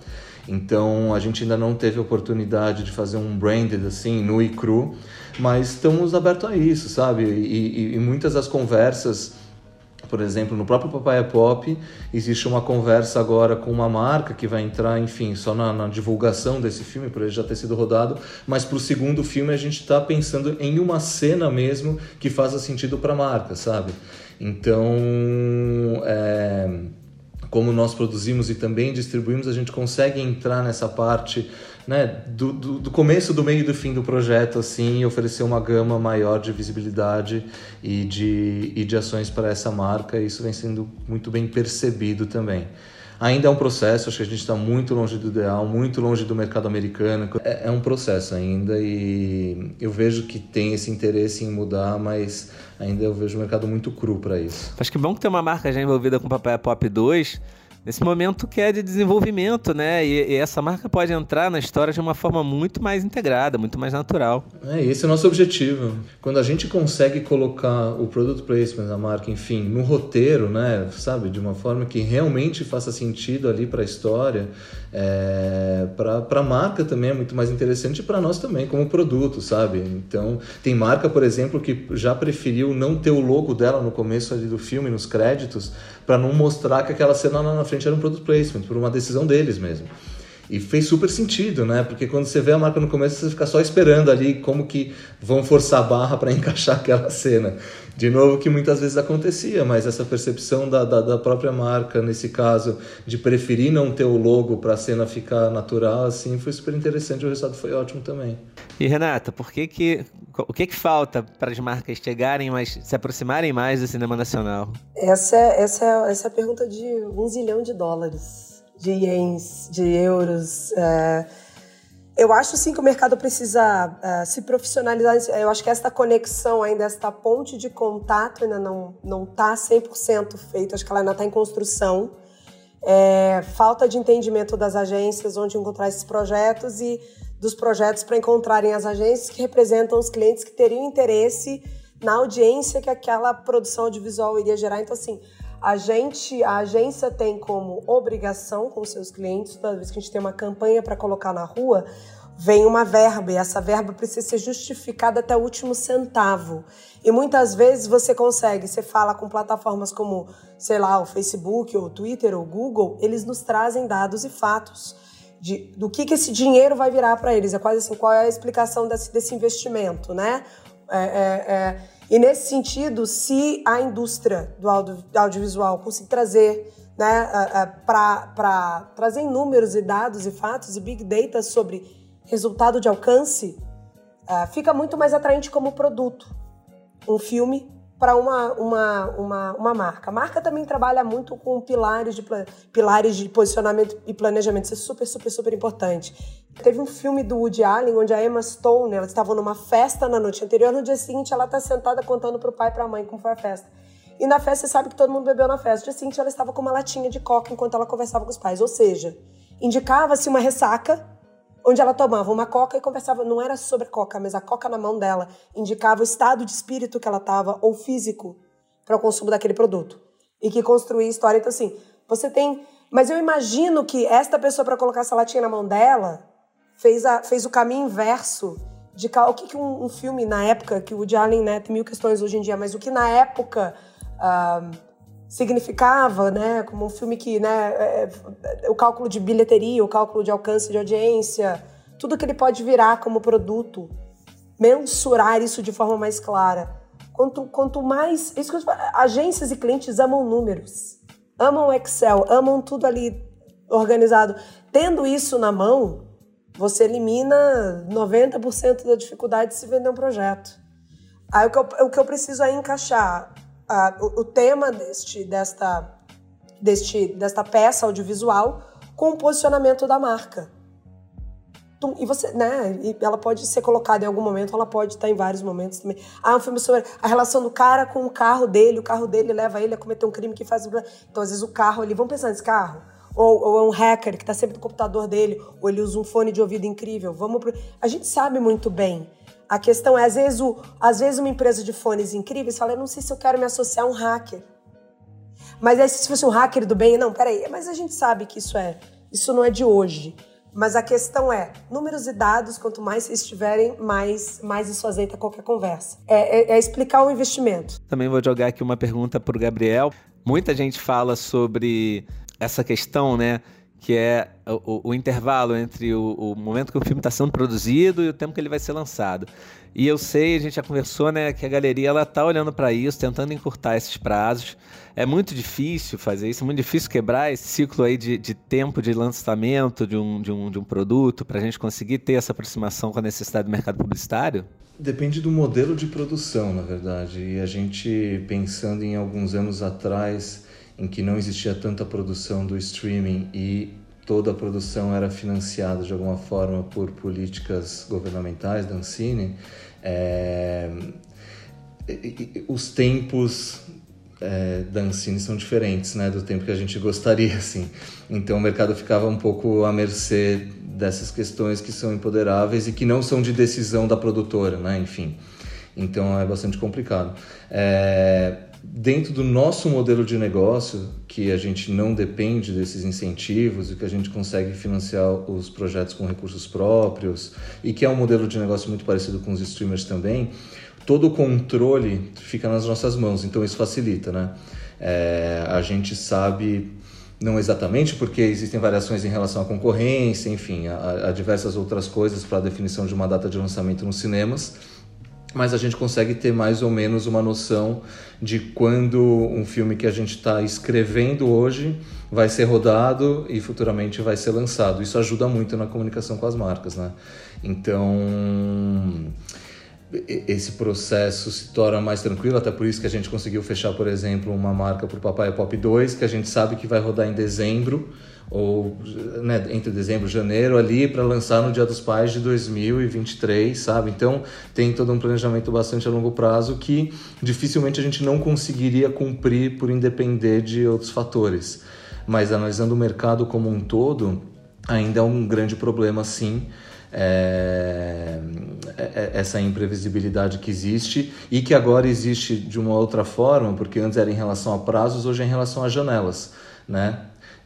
Speaker 5: Então a gente ainda não teve oportunidade de fazer um branded assim, nu e cru, mas estamos abertos a isso, sabe? E, e, e muitas das conversas por exemplo, no próprio Papaya Pop existe uma conversa agora com uma marca que vai entrar, enfim, só na, na divulgação desse filme, por ele já ter sido rodado, mas para o segundo filme a gente está pensando em uma cena mesmo que faça sentido para a marca, sabe? Então, é, como nós produzimos e também distribuímos, a gente consegue entrar nessa parte né, do, do, do, começo, do meio e do fim do projeto, assim, oferecer uma gama maior de visibilidade e de, e de ações para essa marca, e isso vem sendo muito bem percebido também. Ainda é um processo, acho que a gente está muito longe do ideal, muito longe do mercado americano. É, é, um processo ainda e eu vejo que tem esse interesse em mudar, mas ainda eu vejo o mercado muito cru para isso.
Speaker 3: Acho que é bom que tem uma marca já envolvida com o Pop 2 nesse momento que é de desenvolvimento, né? E, e, essa marca pode entrar na história de uma forma muito mais integrada, muito mais natural.
Speaker 5: É, esse é o nosso objetivo. Quando a gente consegue colocar o product placement da marca, enfim, no roteiro, né? Sabe, de uma forma que realmente faça sentido ali para a história, é, para a marca também é muito mais interessante e para nós também como produto, sabe? Então, tem marca, por exemplo, que já preferiu não ter o logo dela no começo ali do filme, nos créditos, para não mostrar que aquela cena lá na frente era um product placement, por uma decisão deles mesmo. E fez super sentido, né? Porque quando você vê a marca no começo, você fica só esperando ali como que vão forçar a barra para [laughs] encaixar aquela cena. De novo, que muitas vezes acontecia, mas essa percepção da, da, da própria marca, nesse caso, de preferir não ter o logo para a cena ficar natural, assim, foi super interessante. O resultado foi ótimo também.
Speaker 3: E Renata, por que que, o que que falta para as marcas chegarem mais, se aproximarem mais do cinema nacional?
Speaker 4: Essa é, essa é, essa é a pergunta de um zilhão de dólares de ienes, de euros. É, eu acho sim que o mercado precisa uh, se profissionalizar. Eu acho que esta conexão ainda, esta ponte de contato ainda não não está 100% feita. Acho que ela ainda está em construção. É, falta de entendimento das agências, onde encontrar esses projetos e dos projetos para encontrarem as agências que representam os clientes que teriam interesse na audiência que aquela produção audiovisual iria gerar. Então, assim, a gente, a agência tem como obrigação com seus clientes, toda vez que a gente tem uma campanha para colocar na rua, vem uma verba e essa verba precisa ser justificada até o último centavo. E muitas vezes você consegue, você fala com plataformas como, sei lá, o Facebook, ou o Twitter, ou o Google, eles nos trazem dados e fatos de, do que, que esse dinheiro vai virar para eles. É quase assim, qual é a explicação desse, desse investimento, né? É, é, é, e nesse sentido, se a indústria do audio, audiovisual conseguir trazer, né, para trazer números e dados e fatos e big data sobre resultado de alcance, uh, fica muito mais atraente como produto. Um filme para uma, uma, uma, uma marca. A marca também trabalha muito com pilares de, pilares de posicionamento e planejamento. Isso é super, super, super importante. Teve um filme do Woody Allen onde a Emma Stone, ela estava numa festa na noite anterior, no dia seguinte ela está sentada contando para o pai e para a mãe como foi a festa. E na festa você sabe que todo mundo bebeu na festa. No dia seguinte ela estava com uma latinha de coca enquanto ela conversava com os pais. Ou seja, indicava-se uma ressaca onde ela tomava uma coca e conversava, não era sobre coca, mas a coca na mão dela indicava o estado de espírito que ela estava, ou físico, para o consumo daquele produto. E que construía história. Então, assim, você tem. Mas eu imagino que esta pessoa, para colocar essa latinha na mão dela, fez, a, fez o caminho inverso de o que, que um, um, filme na época, que o Woody Allen né, tem mil questões hoje em dia, mas o que na época. Uh, significava, né, como um filme que, né, é, é, o cálculo de bilheteria, o cálculo de alcance de audiência, tudo que ele pode virar como produto, mensurar isso de forma mais clara. Quanto, quanto mais, isso que agências e clientes amam números, amam Excel, amam tudo ali organizado. Tendo isso na mão, você elimina 90% da dificuldade de se vender um projeto. Aí o que eu, o que eu preciso é encaixar o, o, tema deste, desta, deste, desta peça audiovisual com o posicionamento da marca. E você, né? E ela pode ser colocada em algum momento, ela pode estar em vários momentos também. Ah, um filme sobre a relação do cara com o carro dele, o carro dele leva ele a cometer um crime que faz. Então, às vezes, o carro ali, vamos pensar nesse carro. ou, ou é um hacker que está sempre no computador dele, ou ele usa um fone de ouvido incrível. Vamos pro... A gente sabe muito bem. A questão é, às vezes, o, às vezes uma empresa de fones incríveis fala, eu não sei se eu quero me associar a um hacker. Mas aí, se fosse um hacker do bem, não, peraí, mas a gente sabe que isso é, isso não é de hoje. Mas a questão é, números e dados, quanto mais vocês tiverem, mais, mais isso azeita qualquer conversa. É, é, é explicar o investimento.
Speaker 3: Também vou jogar aqui uma pergunta para o Gabriel. Muita gente fala sobre essa questão, né? Que é o, o intervalo entre o, o, momento que o filme está sendo produzido e o tempo que ele vai ser lançado. E eu sei, a gente já conversou, né, que a galeria ela tá olhando para isso, tentando encurtar esses prazos. É muito difícil fazer isso, é muito difícil quebrar esse ciclo aí de, de tempo de lançamento de um, de um, de um produto para a gente conseguir ter essa aproximação com a necessidade do mercado publicitário?
Speaker 5: Depende do modelo de produção, na verdade. E a gente, pensando em alguns anos atrás, em que não existia tanta produção do streaming e toda a produção era financiada de alguma forma por políticas governamentais da Ancine, é, os tempos é, da Ancine são diferentes né, do tempo que a gente gostaria. [laughs] Assim. Então o mercado ficava um pouco à mercê dessas questões que são empoderáveis e que não são de decisão da produtora, né? enfim. Então é bastante complicado. É, dentro do nosso modelo de negócio, que a gente não depende desses incentivos e que a gente consegue financiar os projetos com recursos próprios e que é um modelo de negócio muito parecido com os streamers também, todo o controle fica nas nossas mãos, então isso facilita, né? É, a gente sabe não exatamente porque existem variações em relação à concorrência, enfim, a diversas outras coisas para a definição de uma data de lançamento nos cinemas mas a gente consegue ter mais ou menos uma noção de quando um filme que a gente está escrevendo hoje vai ser rodado e futuramente vai ser lançado. Isso ajuda muito na comunicação com as marcas, né? Então esse processo se torna mais tranquilo, até por isso que a gente conseguiu fechar, por exemplo, uma marca para o Papai Pop 2, que a gente sabe que vai rodar em dezembro ou né, entre dezembro e janeiro ali para lançar no Dia dos Pais de 2023, sabe? Então tem todo um planejamento bastante a longo prazo que dificilmente a gente não conseguiria cumprir por independer de outros fatores. Mas analisando o mercado como um todo, ainda é um grande problema, sim. É, é, é, essa imprevisibilidade que existe e que agora existe de uma outra forma, porque antes era em relação a prazos, hoje é em relação a janelas, né?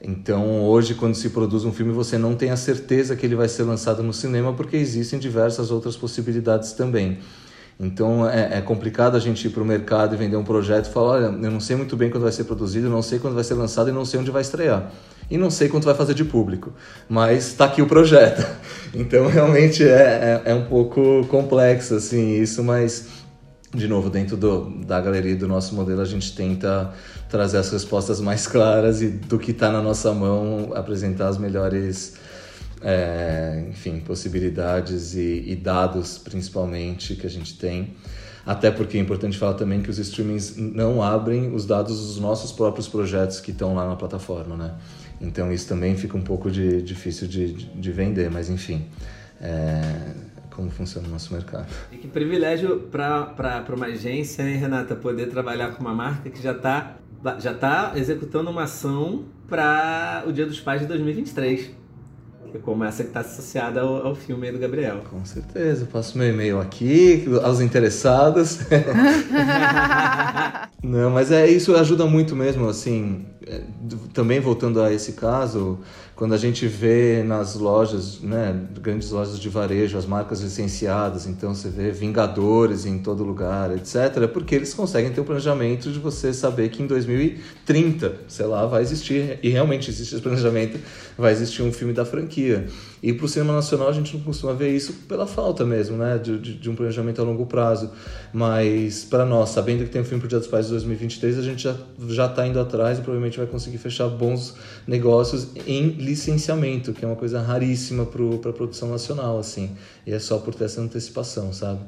Speaker 5: Então, hoje, quando se produz um filme, você não tem a certeza que ele vai ser lançado no cinema, porque existem diversas outras possibilidades também. Então, é, é complicado a gente ir para o mercado e vender um projeto e falar: olha, eu não sei muito bem quando vai ser produzido, não sei quando vai ser lançado e não sei onde vai estrear. E não sei quanto vai fazer de público, mas está aqui o projeto. [laughs] Então, realmente é, é, é um pouco complexo assim, isso, mas de novo, dentro do, da galeria do nosso modelo, a gente tenta trazer as respostas mais claras e do que está na nossa mão, apresentar as melhores, é, enfim, possibilidades e, e, dados, principalmente, que a gente tem. Até porque é importante falar também que os streamings não abrem os dados dos nossos próprios projetos que estão lá na plataforma, né? Então isso também fica um pouco de, difícil de, de vender, mas enfim. É, como funciona o nosso mercado.
Speaker 3: E que privilégio para uma agência, hein, Renata, poder trabalhar com uma marca que já está já tá executando uma ação para o Dia dos Pais de 2023. Que é como essa que está associada ao, ao filme do Gabriel.
Speaker 5: Com certeza, passo meu e-mail aqui aos interessados. [laughs] Não, mas é isso ajuda muito mesmo, assim, também voltando a esse caso, quando a gente vê nas lojas, né, grandes lojas de varejo, as marcas licenciadas, então você vê Vingadores em todo lugar, etc., porque eles conseguem ter um planejamento de você saber que em 2030, sei lá, vai existir, e realmente existe esse planejamento, vai existir um filme da franquia. E para o cinema nacional a gente não costuma ver isso pela falta mesmo, né, de, de, de um planejamento a longo prazo. Mas para nós, sabendo que tem um filme para o Dia dos Pais de 2023, a gente já já está indo atrás e provavelmente vai conseguir fechar bons negócios em licenciamento, que é uma coisa raríssima para a produção nacional, assim. E é só por ter essa antecipação, sabe?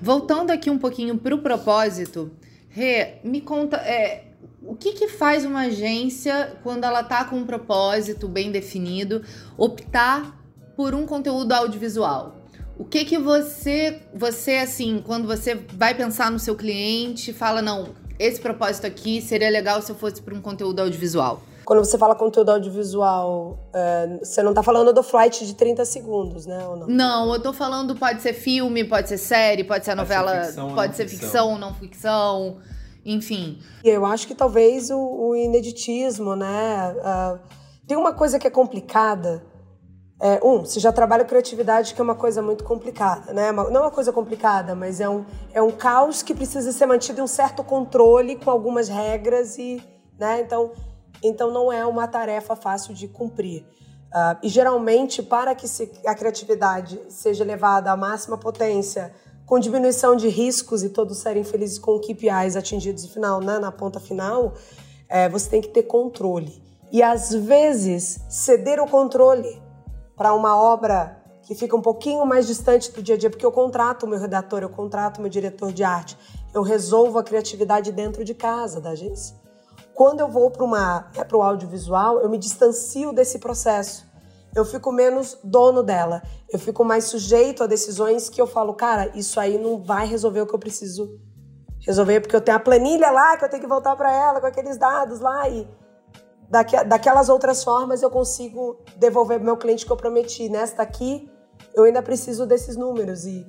Speaker 1: Voltando aqui um pouquinho para o propósito, Rê, me conta, é, o que, que faz uma agência, quando ela está com um propósito bem definido, optar por um conteúdo audiovisual? O que que você, você assim, quando você vai pensar no seu cliente, fala não, esse propósito aqui seria legal se eu fosse para um conteúdo audiovisual.
Speaker 4: Quando você fala conteúdo audiovisual, é, você não tá falando do flight de 30 segundos, né? Ou não?
Speaker 1: Não, eu tô falando, pode ser filme, pode ser série, pode ser novela,
Speaker 3: ser ficção,
Speaker 1: pode
Speaker 3: não
Speaker 1: ser
Speaker 3: ficção.
Speaker 1: ficção, não ficção, enfim.
Speaker 4: Eu acho que talvez o, o ineditismo, né? ah, tem uma coisa que é complicada. É, um, você já trabalha criatividade, que é uma coisa muito complicada, né? Não é uma coisa complicada, mas é um, é um caos que precisa ser mantido em um certo controle com algumas regras e, né? Então, então não é uma tarefa fácil de cumprir. Ah, e geralmente, para que se- a criatividade seja levada à máxima potência, com diminuição de riscos e todos serem felizes com KPIs atingidos no final, né, na ponta final, é, você tem que ter controle. E às vezes, ceder o controle para uma obra que fica um pouquinho mais distante do dia a dia, porque eu contrato o meu redator, eu contrato o meu diretor de arte, eu resolvo a criatividade dentro de casa da agência. Quando eu vou para é o audiovisual, eu me distancio desse processo. Eu fico menos dono dela. Eu fico mais sujeito a decisões que eu falo, cara, isso aí não vai resolver o que eu preciso resolver, porque eu tenho a planilha lá que eu tenho que voltar para ela com aqueles dados lá e daque, daquelas outras formas eu consigo devolver meu cliente que eu prometi. Nesta aqui, eu ainda preciso desses números e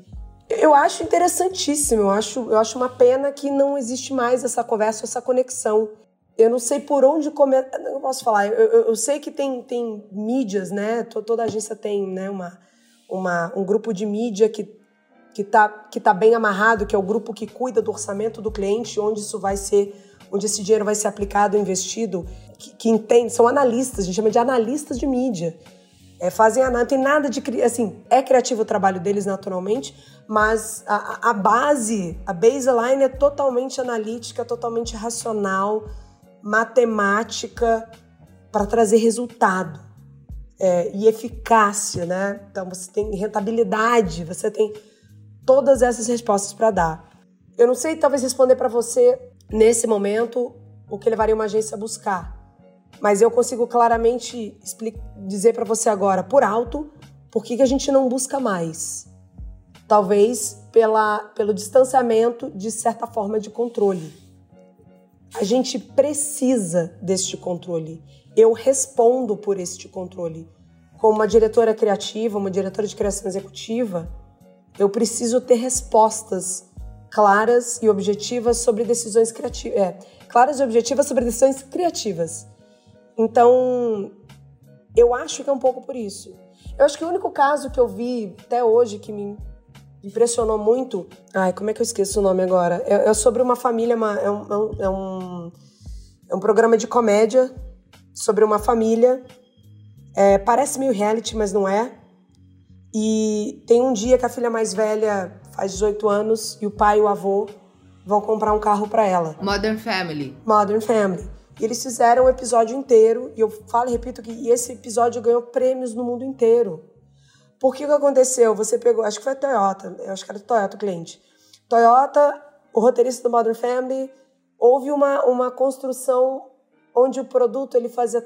Speaker 4: eu acho interessantíssimo, eu acho, eu acho uma pena que não existe mais essa conversa, essa conexão. Eu não sei por onde começar. Não posso falar. Eu, eu, sei que tem, tem mídias, né? To- Toda agência tem né, uma, uma, um grupo de mídia que que está que tá bem amarrado, que é o grupo que cuida do orçamento do cliente, onde isso vai ser, onde esse dinheiro vai ser aplicado, investido, que, que entende, são analistas, a gente chama de analistas de mídia. É, fazem análise, tem nada de assim, é criativo o trabalho deles naturalmente, mas a- a base, a baseline é totalmente analítica, totalmente racional, matemática para trazer resultado é, e eficácia, né? Então você tem rentabilidade, você tem todas essas respostas para dar. Eu não sei talvez responder para você nesse momento o que levaria uma agência a buscar, mas eu consigo claramente dizer para você agora, por alto, por que, que a gente não busca mais. Talvez pela, pelo distanciamento de certa forma de controle. A gente precisa deste controle. Eu respondo por este controle. Como uma diretora criativa, uma diretora de criação executiva, eu preciso ter respostas claras e objetivas sobre decisões criativas. É, claras e objetivas sobre decisões criativas. Então, eu acho que é um pouco por isso. Eu acho que o único caso que eu vi até hoje que me impressionou muito. Ai, como é que eu esqueço o nome agora? É, é sobre uma família, uma- é, um, é, um, é um- é um programa de comédia sobre uma família. É, parece meio reality, mas não é. E tem um dia que a filha mais velha faz 18 anos e o pai e o avô vão comprar um carro para ela.
Speaker 1: Modern Family.
Speaker 4: Modern Family. E eles fizeram o episódio inteiro, e eu falo e repito que esse episódio ganhou prêmios no mundo inteiro. Por que que aconteceu? Você pegou, acho que foi a Toyota, eu acho que era Toyota o cliente. Toyota, o roteirista do Modern Family, houve uma, uma construção onde o produto ele fazia,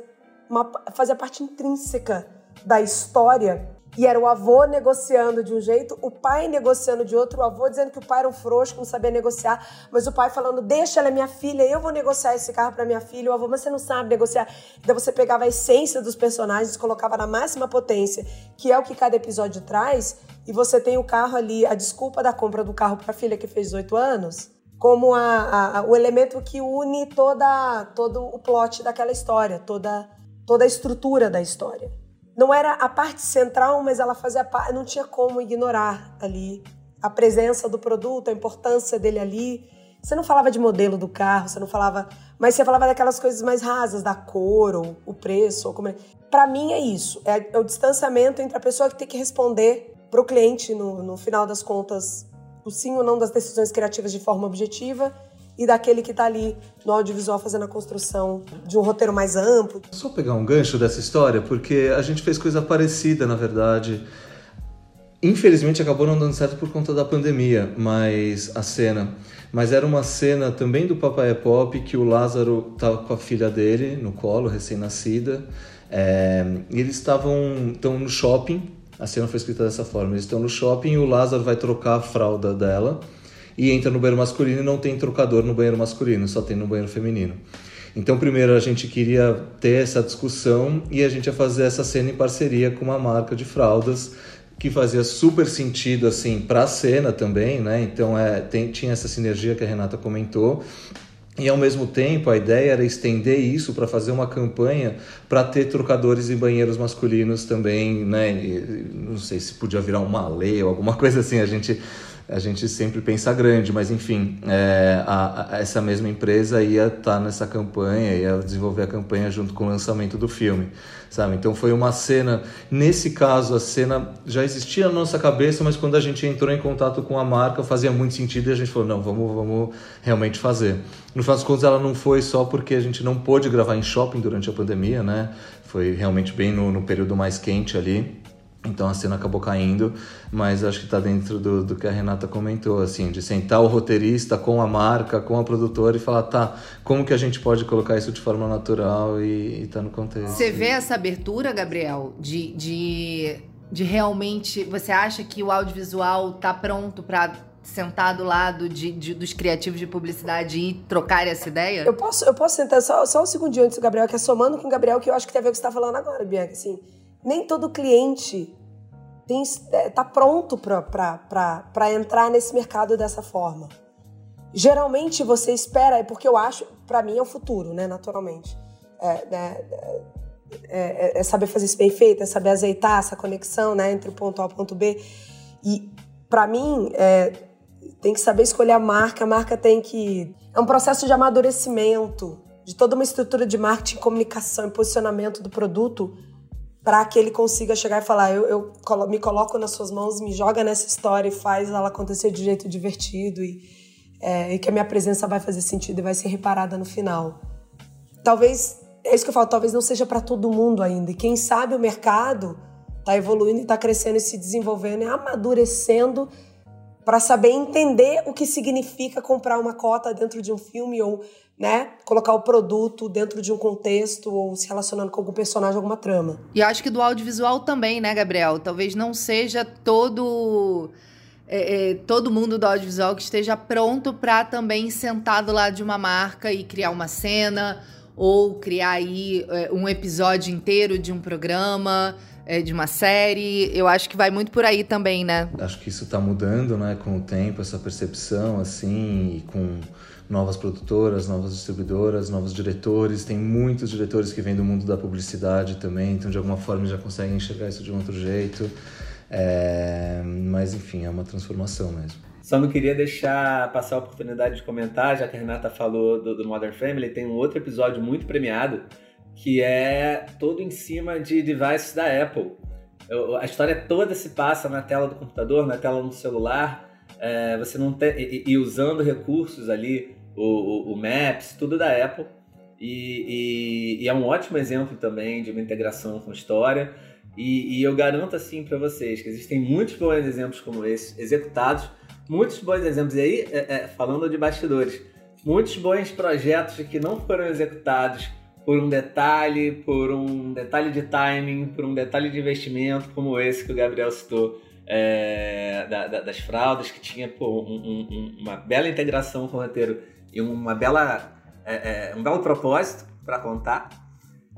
Speaker 4: uma, fazia parte intrínseca da história e era o avô negociando de um jeito, o pai negociando de outro, o avô dizendo que o pai era um frouxo, não sabia negociar, mas o pai falando, deixa ela é minha filha, eu vou negociar esse carro para minha filha, o avô, mas você não sabe negociar. Então você pegava a essência dos personagens, colocava na máxima potência, que é o que cada episódio traz, e você tem o carro ali, a desculpa da compra do carro para a filha que fez 18 anos, como a- a- o elemento que une toda, todo o plot daquela história, toda, toda a estrutura da história não era a parte central, mas ela fazia parte, não tinha como ignorar ali a presença do produto, a importância dele ali. Você não falava de modelo do carro, você não falava, mas você falava daquelas coisas mais rasas, da cor, ou o preço, ou como é. Para mim é isso, é, é o distanciamento entre a pessoa que tem que responder para o cliente no, no final das contas o sim ou não das decisões criativas de forma objetiva e daquele que está ali no audiovisual fazendo a construção de um roteiro mais amplo,
Speaker 5: Só pegar um gancho dessa história, porque a gente fez coisa parecida, na verdade. Infelizmente acabou não dando certo por conta da pandemia, mas a cena. Mas era uma cena também do Papai é Pop que o Lázaro estava com a filha dele no colo, recém-nascida. É, e eles estavam estão no shopping. A cena foi escrita dessa forma: eles estão no shopping e o Lázaro vai trocar a fralda dela. E entra no banheiro masculino e não tem trocador no banheiro masculino, só tem no banheiro feminino. Então, primeiro a gente queria ter essa discussão e a gente ia fazer essa cena em parceria com uma marca de fraldas que fazia super sentido assim para a cena também, né? Então é, tem, tinha essa sinergia que a Renata comentou. E ao mesmo tempo a ideia era estender isso para fazer uma campanha para ter trocadores em banheiros masculinos também, né? E, não sei se podia virar uma lei ou alguma [laughs] coisa assim. A gente a gente sempre pensa grande, mas enfim, é, a, a, essa mesma empresa ia estar tá nessa campanha, ia desenvolver a campanha junto com o lançamento do filme, sabe? Então foi uma cena, nesse caso a cena já existia na nossa cabeça, mas quando a gente entrou em contato com a marca fazia muito sentido e a gente falou, não, vamos, vamos realmente fazer. No final das contas ela não foi só porque a gente não pôde gravar em shopping durante a pandemia, né? Foi realmente bem no, no período mais quente ali. Então a cena acabou caindo, mas acho que está dentro do, do que a Renata comentou, assim, de sentar o roteirista com a marca, com a produtora e falar, tá, como que a gente pode colocar isso de forma natural e, estar tá no contexto.
Speaker 1: Você vê essa abertura, Gabriel, de, de, de realmente. Você acha que o audiovisual tá pronto para sentar do lado de, de, dos criativos de publicidade e trocar essa ideia?
Speaker 4: Eu posso, eu posso sentar só, só um segundinho antes do Gabriel, que é somando com o Gabriel, que eu acho que tem a ver com o que você está falando agora, Bianca, assim nem todo cliente está é, pronto para entrar nesse mercado dessa forma. Geralmente você espera, é porque eu acho, para mim é o futuro, né, naturalmente. É, né, é, é, é, saber fazer isso bem feito, é saber azeitar essa conexão né, entre o ponto A e o ponto B. E para mim, é, tem que saber escolher a marca, a marca tem que. É um processo de amadurecimento de toda uma estrutura de marketing, comunicação e posicionamento do produto para que ele consiga chegar e falar: eu, eu, me coloco nas suas mãos, me joga nessa história e faz ela acontecer de jeito divertido e, é, e que a minha presença vai fazer sentido e vai ser reparada no final. Talvez, é isso que eu falo, talvez não seja para todo mundo ainda. E quem sabe o mercado está evoluindo e está crescendo e se desenvolvendo e amadurecendo para saber entender o que significa comprar uma cota dentro de um filme ou né, colocar o produto dentro de um contexto ou se relacionando com algum personagem, alguma trama.
Speaker 1: E acho que do audiovisual também, né, Gabriel? Talvez não seja todo é, é, todo mundo do audiovisual que esteja pronto para também sentar do lado de uma marca e criar uma cena ou criar aí é, um episódio inteiro de um programa é, de uma série. Eu acho que vai muito por aí também, né?
Speaker 5: Acho que isso está mudando, né, com o tempo, essa percepção, assim, e com novas produtoras, novas distribuidoras, novos diretores. Tem muitos diretores que vêm do mundo da publicidade também, então de alguma forma já conseguem enxergar isso de um outro jeito. É... Mas enfim, é uma transformação mesmo.
Speaker 3: Só não queria deixar passar a oportunidade de comentar, já que a Renata falou do, do Modern Family, tem um outro episódio muito premiado que é todo em cima de devices da Apple. A história toda se passa na tela do computador, na tela do celular, é, você não tem, e, e, usando recursos ali o, o, Maps, tudo da Apple. E, e, e, é um ótimo exemplo também de uma integração com história. E, e eu garanto assim para vocês que existem muitos bons exemplos como esse, executados, muitos bons exemplos. E aí, é, é, falando de bastidores, muitos bons projetos que não foram executados por um detalhe, por um detalhe de timing, por um detalhe de investimento, como esse que o Gabriel citou. É, da, da, das fraldas, que tinha pô, um, um, uma bela integração com o roteiro e uma bela, é, é, um belo propósito para contar.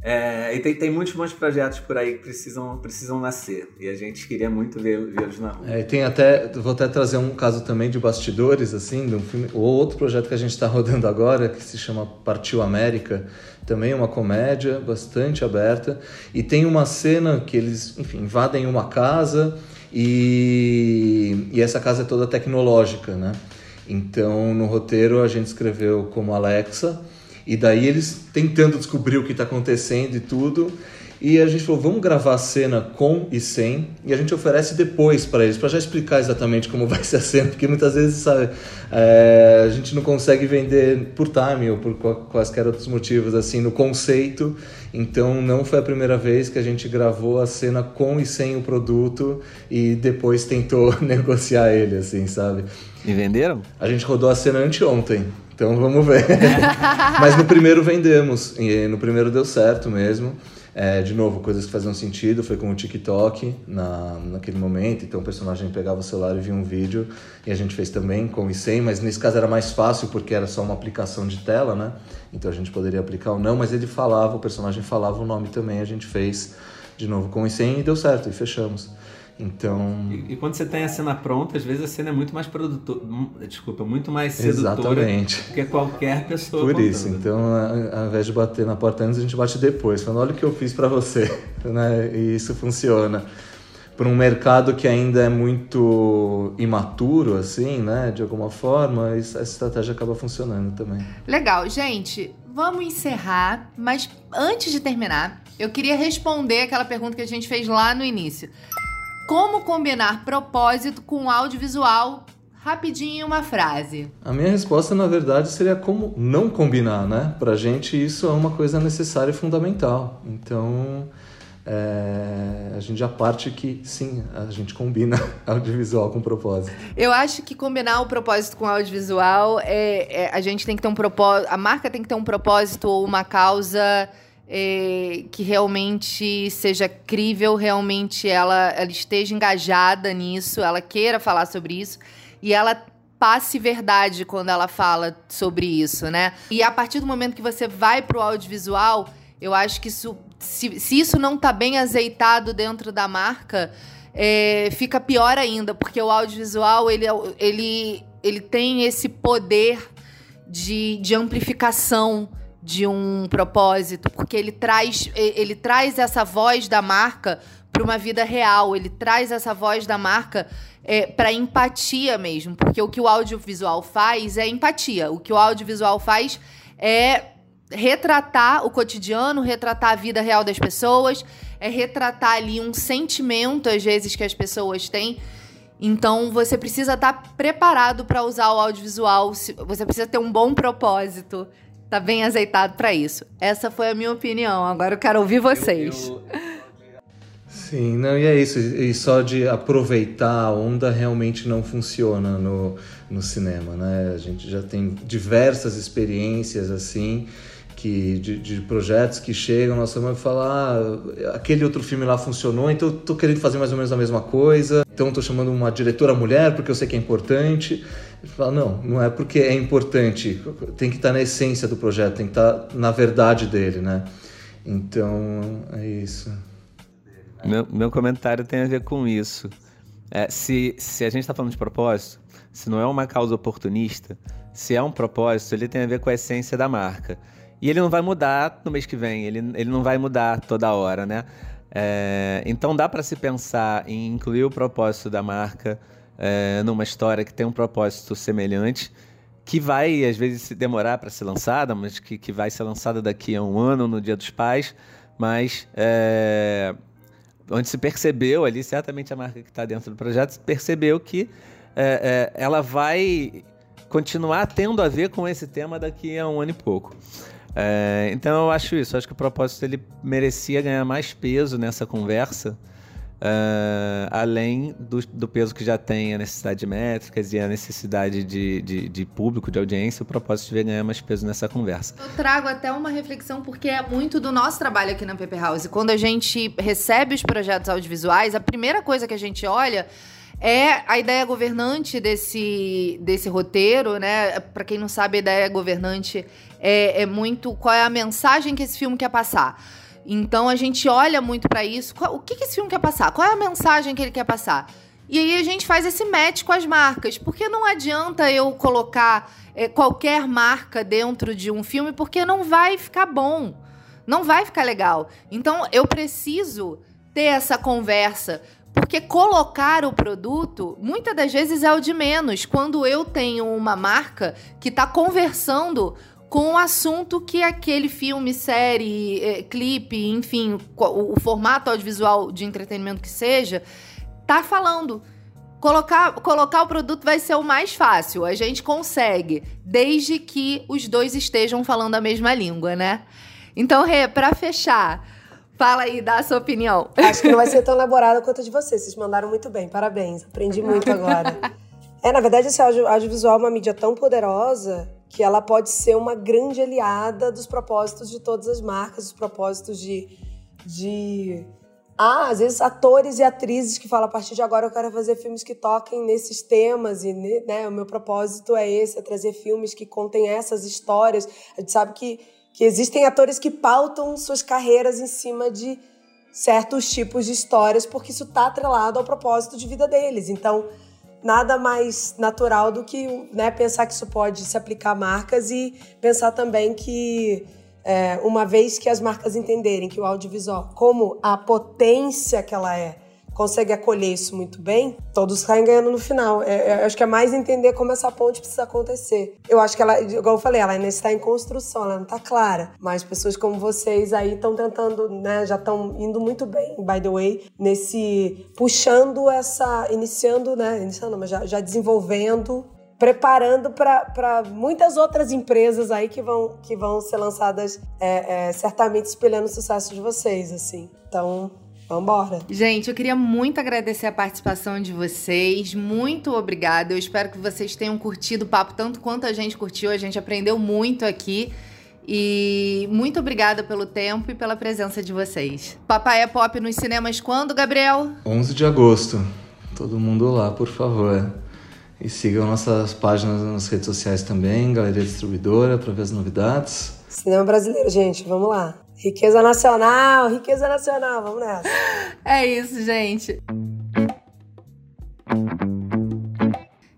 Speaker 3: É, e tem, tem muitos bons projetos por aí que precisam, precisam nascer. E a gente queria muito vê-los na rua.
Speaker 5: É, tem até, vou até trazer um caso também de bastidores, assim, de um filme, ou outro projeto que a gente está [laughs] rodando agora, que se chama Partiu América. Também uma comédia bastante aberta. E tem uma cena que eles, enfim, invadem uma casa e, e essa casa é toda tecnológica, né? Então, no roteiro a gente escreveu como Alexa, e daí eles tentando descobrir o que está acontecendo e tudo. E a gente falou, vamos gravar a cena com e sem, e a gente oferece depois para eles, para já explicar exatamente como [laughs] vai ser a cena, porque muitas vezes, sabe, é, a gente não consegue vender por time ou por quaisquer outros motivos, assim, no conceito. Então, não foi a primeira vez que a gente gravou a cena com e sem o produto e depois tentou [laughs] negociar ele, assim, sabe?
Speaker 3: E venderam?
Speaker 5: A gente rodou a cena anteontem. Então vamos ver. [laughs] Mas no primeiro vendemos. E no primeiro deu certo mesmo. É, de novo, coisas que faziam sentido, foi com o TikTok na, naquele momento, então o personagem pegava o celular e via um vídeo, e a gente fez também com o sem, mas nesse caso era mais fácil porque era só uma aplicação de tela, né? Então a gente poderia aplicar ou não, mas ele falava, o personagem falava o nome também, a gente fez de novo com o sem e deu certo, e fechamos. Então.
Speaker 3: E, e, quando você tem a cena pronta, às vezes a cena é muito mais produtora. Desculpa, muito mais sedutora
Speaker 5: Exatamente.
Speaker 3: do que qualquer pessoa.
Speaker 5: Por
Speaker 3: contando.
Speaker 5: isso, então, ao invés de bater na porta antes, a gente bate depois, falando: olha o que eu fiz para você. [laughs] né? E isso funciona. Para um mercado que ainda é muito imaturo, assim, né? De alguma forma, essa estratégia acaba funcionando também.
Speaker 1: Legal, gente. Vamos encerrar, mas antes de terminar, eu queria responder aquela pergunta que a gente fez lá no início. Como combinar propósito com audiovisual? Rapidinho, uma frase.
Speaker 5: A minha resposta, na verdade, seria como não combinar, né? Pra gente isso é uma coisa necessária e fundamental. Então, é, a gente já parte que sim, a gente combina [laughs] audiovisual com propósito.
Speaker 1: Eu acho que combinar o propósito com audiovisual é, é a gente tem que ter um propósito, a marca tem que ter um propósito ou uma causa é, que realmente seja crível, realmente ela, ela esteja engajada nisso, ela queira falar sobre isso e ela passe verdade quando ela fala sobre isso, né? E a partir do momento que você vai para o audiovisual, eu acho que isso, se, se isso não está bem azeitado dentro da marca, é, fica pior ainda, porque o audiovisual ele, ele, ele tem esse poder de, de amplificação de um propósito, porque ele traz, ele traz essa voz da marca para uma vida real, ele traz essa voz da marca é, para empatia mesmo, porque o que o audiovisual faz é empatia, o que o audiovisual faz é retratar o cotidiano, retratar a vida real das pessoas, é retratar ali um sentimento, às vezes, que as pessoas têm. Então você precisa estar tá preparado para usar o audiovisual, você precisa ter um bom propósito tá bem azeitado para isso. Essa foi a minha opinião. Agora eu quero ouvir vocês. Eu, eu...
Speaker 5: Sim, não, e é isso. E só de aproveitar a onda realmente não funciona no, no cinema, né? A gente já tem diversas experiências assim que de, de, projetos que chegam, nossa mãe fala, ah, aquele outro filme lá funcionou, então eu tô querendo fazer mais ou menos a mesma coisa, então tô chamando uma diretora mulher porque eu sei que é importante. Ele fala, não, não é porque é importante, tem que estar na essência do projeto, tem que estar na verdade dele, né? Então, é isso.
Speaker 3: Meu, meu comentário tem a ver com isso. É, se, se a gente está falando de propósito, se não é uma causa oportunista, se é um propósito, ele tem a ver com a essência da marca. E ele não vai mudar no mês que vem, ele, ele não vai mudar toda hora, né? É, então dá para se pensar em incluir o propósito da marca é, numa história que tem um propósito semelhante, que vai às vezes se demorar para ser lançada, mas que, que vai ser lançada daqui a um ano, no Dia dos Pais, mas é, onde se percebeu ali, certamente a marca que está dentro do projeto percebeu que é, é, ela vai continuar tendo a ver com esse tema daqui a um ano e pouco. É, então eu acho isso, acho que o propósito ele merecia ganhar mais peso nessa conversa, é, além do, do, peso que já tem a necessidade de métricas e a necessidade de, de, de, público, de audiência, o propósito devia ganhar mais peso nessa conversa.
Speaker 1: Eu trago até uma reflexão, porque é muito do nosso trabalho aqui na Paper House. Quando a gente recebe os projetos audiovisuais, a primeira coisa que a gente olha é a ideia governante desse, desse roteiro, né? Para quem não sabe, a ideia governante é, é, muito qual é a mensagem que esse filme quer passar. Então a gente olha muito para isso. O que, que esse filme quer passar? Qual é a mensagem que ele quer passar? E aí a gente faz esse match com as marcas, porque não adianta eu colocar é, qualquer marca dentro de um filme, porque não vai ficar bom, não vai ficar legal. Então eu preciso ter essa conversa porque colocar o produto, muitas das vezes, é o de menos. Quando eu tenho uma marca que está conversando com o assunto que aquele filme, série, é, clipe, enfim, o, o, formato audiovisual de entretenimento que seja, tá falando. Colocar, colocar o produto vai ser o mais fácil. A gente consegue, desde que os dois estejam falando a mesma língua, né? Então, Rê, para fechar, Fala aí, dá a sua opinião.
Speaker 4: Acho que não vai ser tão elaborada quanto a de vocês. Vocês mandaram muito bem, parabéns. Aprendi muito agora. [laughs] É, na verdade, esse audio, audiovisual é uma mídia tão poderosa que ela pode ser uma grande aliada dos propósitos de todas as marcas, dos propósitos de de ah, às vezes atores e atrizes que falam a partir de agora eu quero fazer filmes que toquem nesses temas e né, o meu propósito é esse, é trazer filmes que contem essas histórias. A gente sabe que, que existem atores que pautam suas carreiras em cima de certos tipos de histórias porque isso está atrelado ao propósito de vida deles. Então, nada mais natural do que né, pensar que isso pode se aplicar a marcas e pensar também que é, uma vez que as marcas entenderem que o audiovisual, como a potência que ela é, consegue acolher isso muito bem, todos saem ganhando no final. É, é, acho que é mais entender como essa ponte precisa acontecer. Eu acho que ela, igual eu falei, ela ainda está em construção, ela não está clara. Mas pessoas como vocês aí estão tentando, né, já estão indo muito bem, by the way, nesse puxando essa, iniciando, né, iniciando, mas já, já desenvolvendo preparando para muitas outras empresas aí que vão, que vão ser lançadas é, é, certamente espelhando o sucesso de vocês, assim. Então, Vambora.
Speaker 1: Gente, eu queria muito agradecer a participação de vocês. Muito obrigada. Eu espero que vocês tenham curtido o papo tanto quanto a gente curtiu. A gente aprendeu muito aqui. E muito obrigada pelo tempo e pela presença de vocês. Papai é Pop nos cinemas quando, Gabriel?
Speaker 5: 11 de agosto. Todo mundo lá, por favor. E sigam nossas páginas nas redes sociais também, Galeria Distribuidora, para ver as novidades.
Speaker 4: Cinema brasileiro, gente, vamos lá. Riqueza nacional, riqueza nacional, vamos nessa.
Speaker 1: É isso, gente.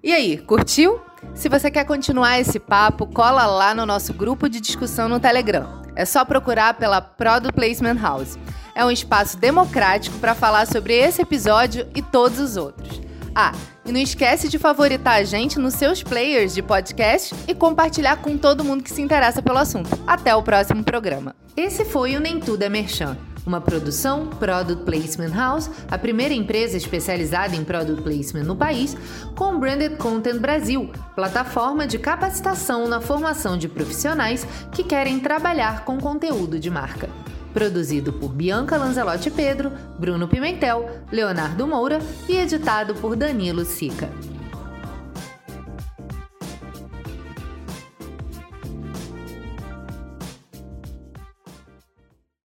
Speaker 1: E aí, curtiu? Se você quer continuar esse papo, cola lá no nosso grupo de discussão no Telegram. É só procurar pela Product Placement House. É um espaço democrático para falar sobre esse episódio e todos os outros. Ah, e não esquece de favoritar a gente nos seus players de podcast e compartilhar com todo mundo que se interessa pelo assunto. Até o próximo programa. Esse foi o Nem Tudo é Merchan. Uma produção Product Placement House, a primeira empresa especializada em Product Placement no país, com Branded Content Brasil, plataforma de capacitação na formação de profissionais que querem trabalhar com conteúdo de marca. Produzido por Bianca Lanzelotti Pedro, Bruno Pimentel, Leonardo Moura e editado por Danilo Sica.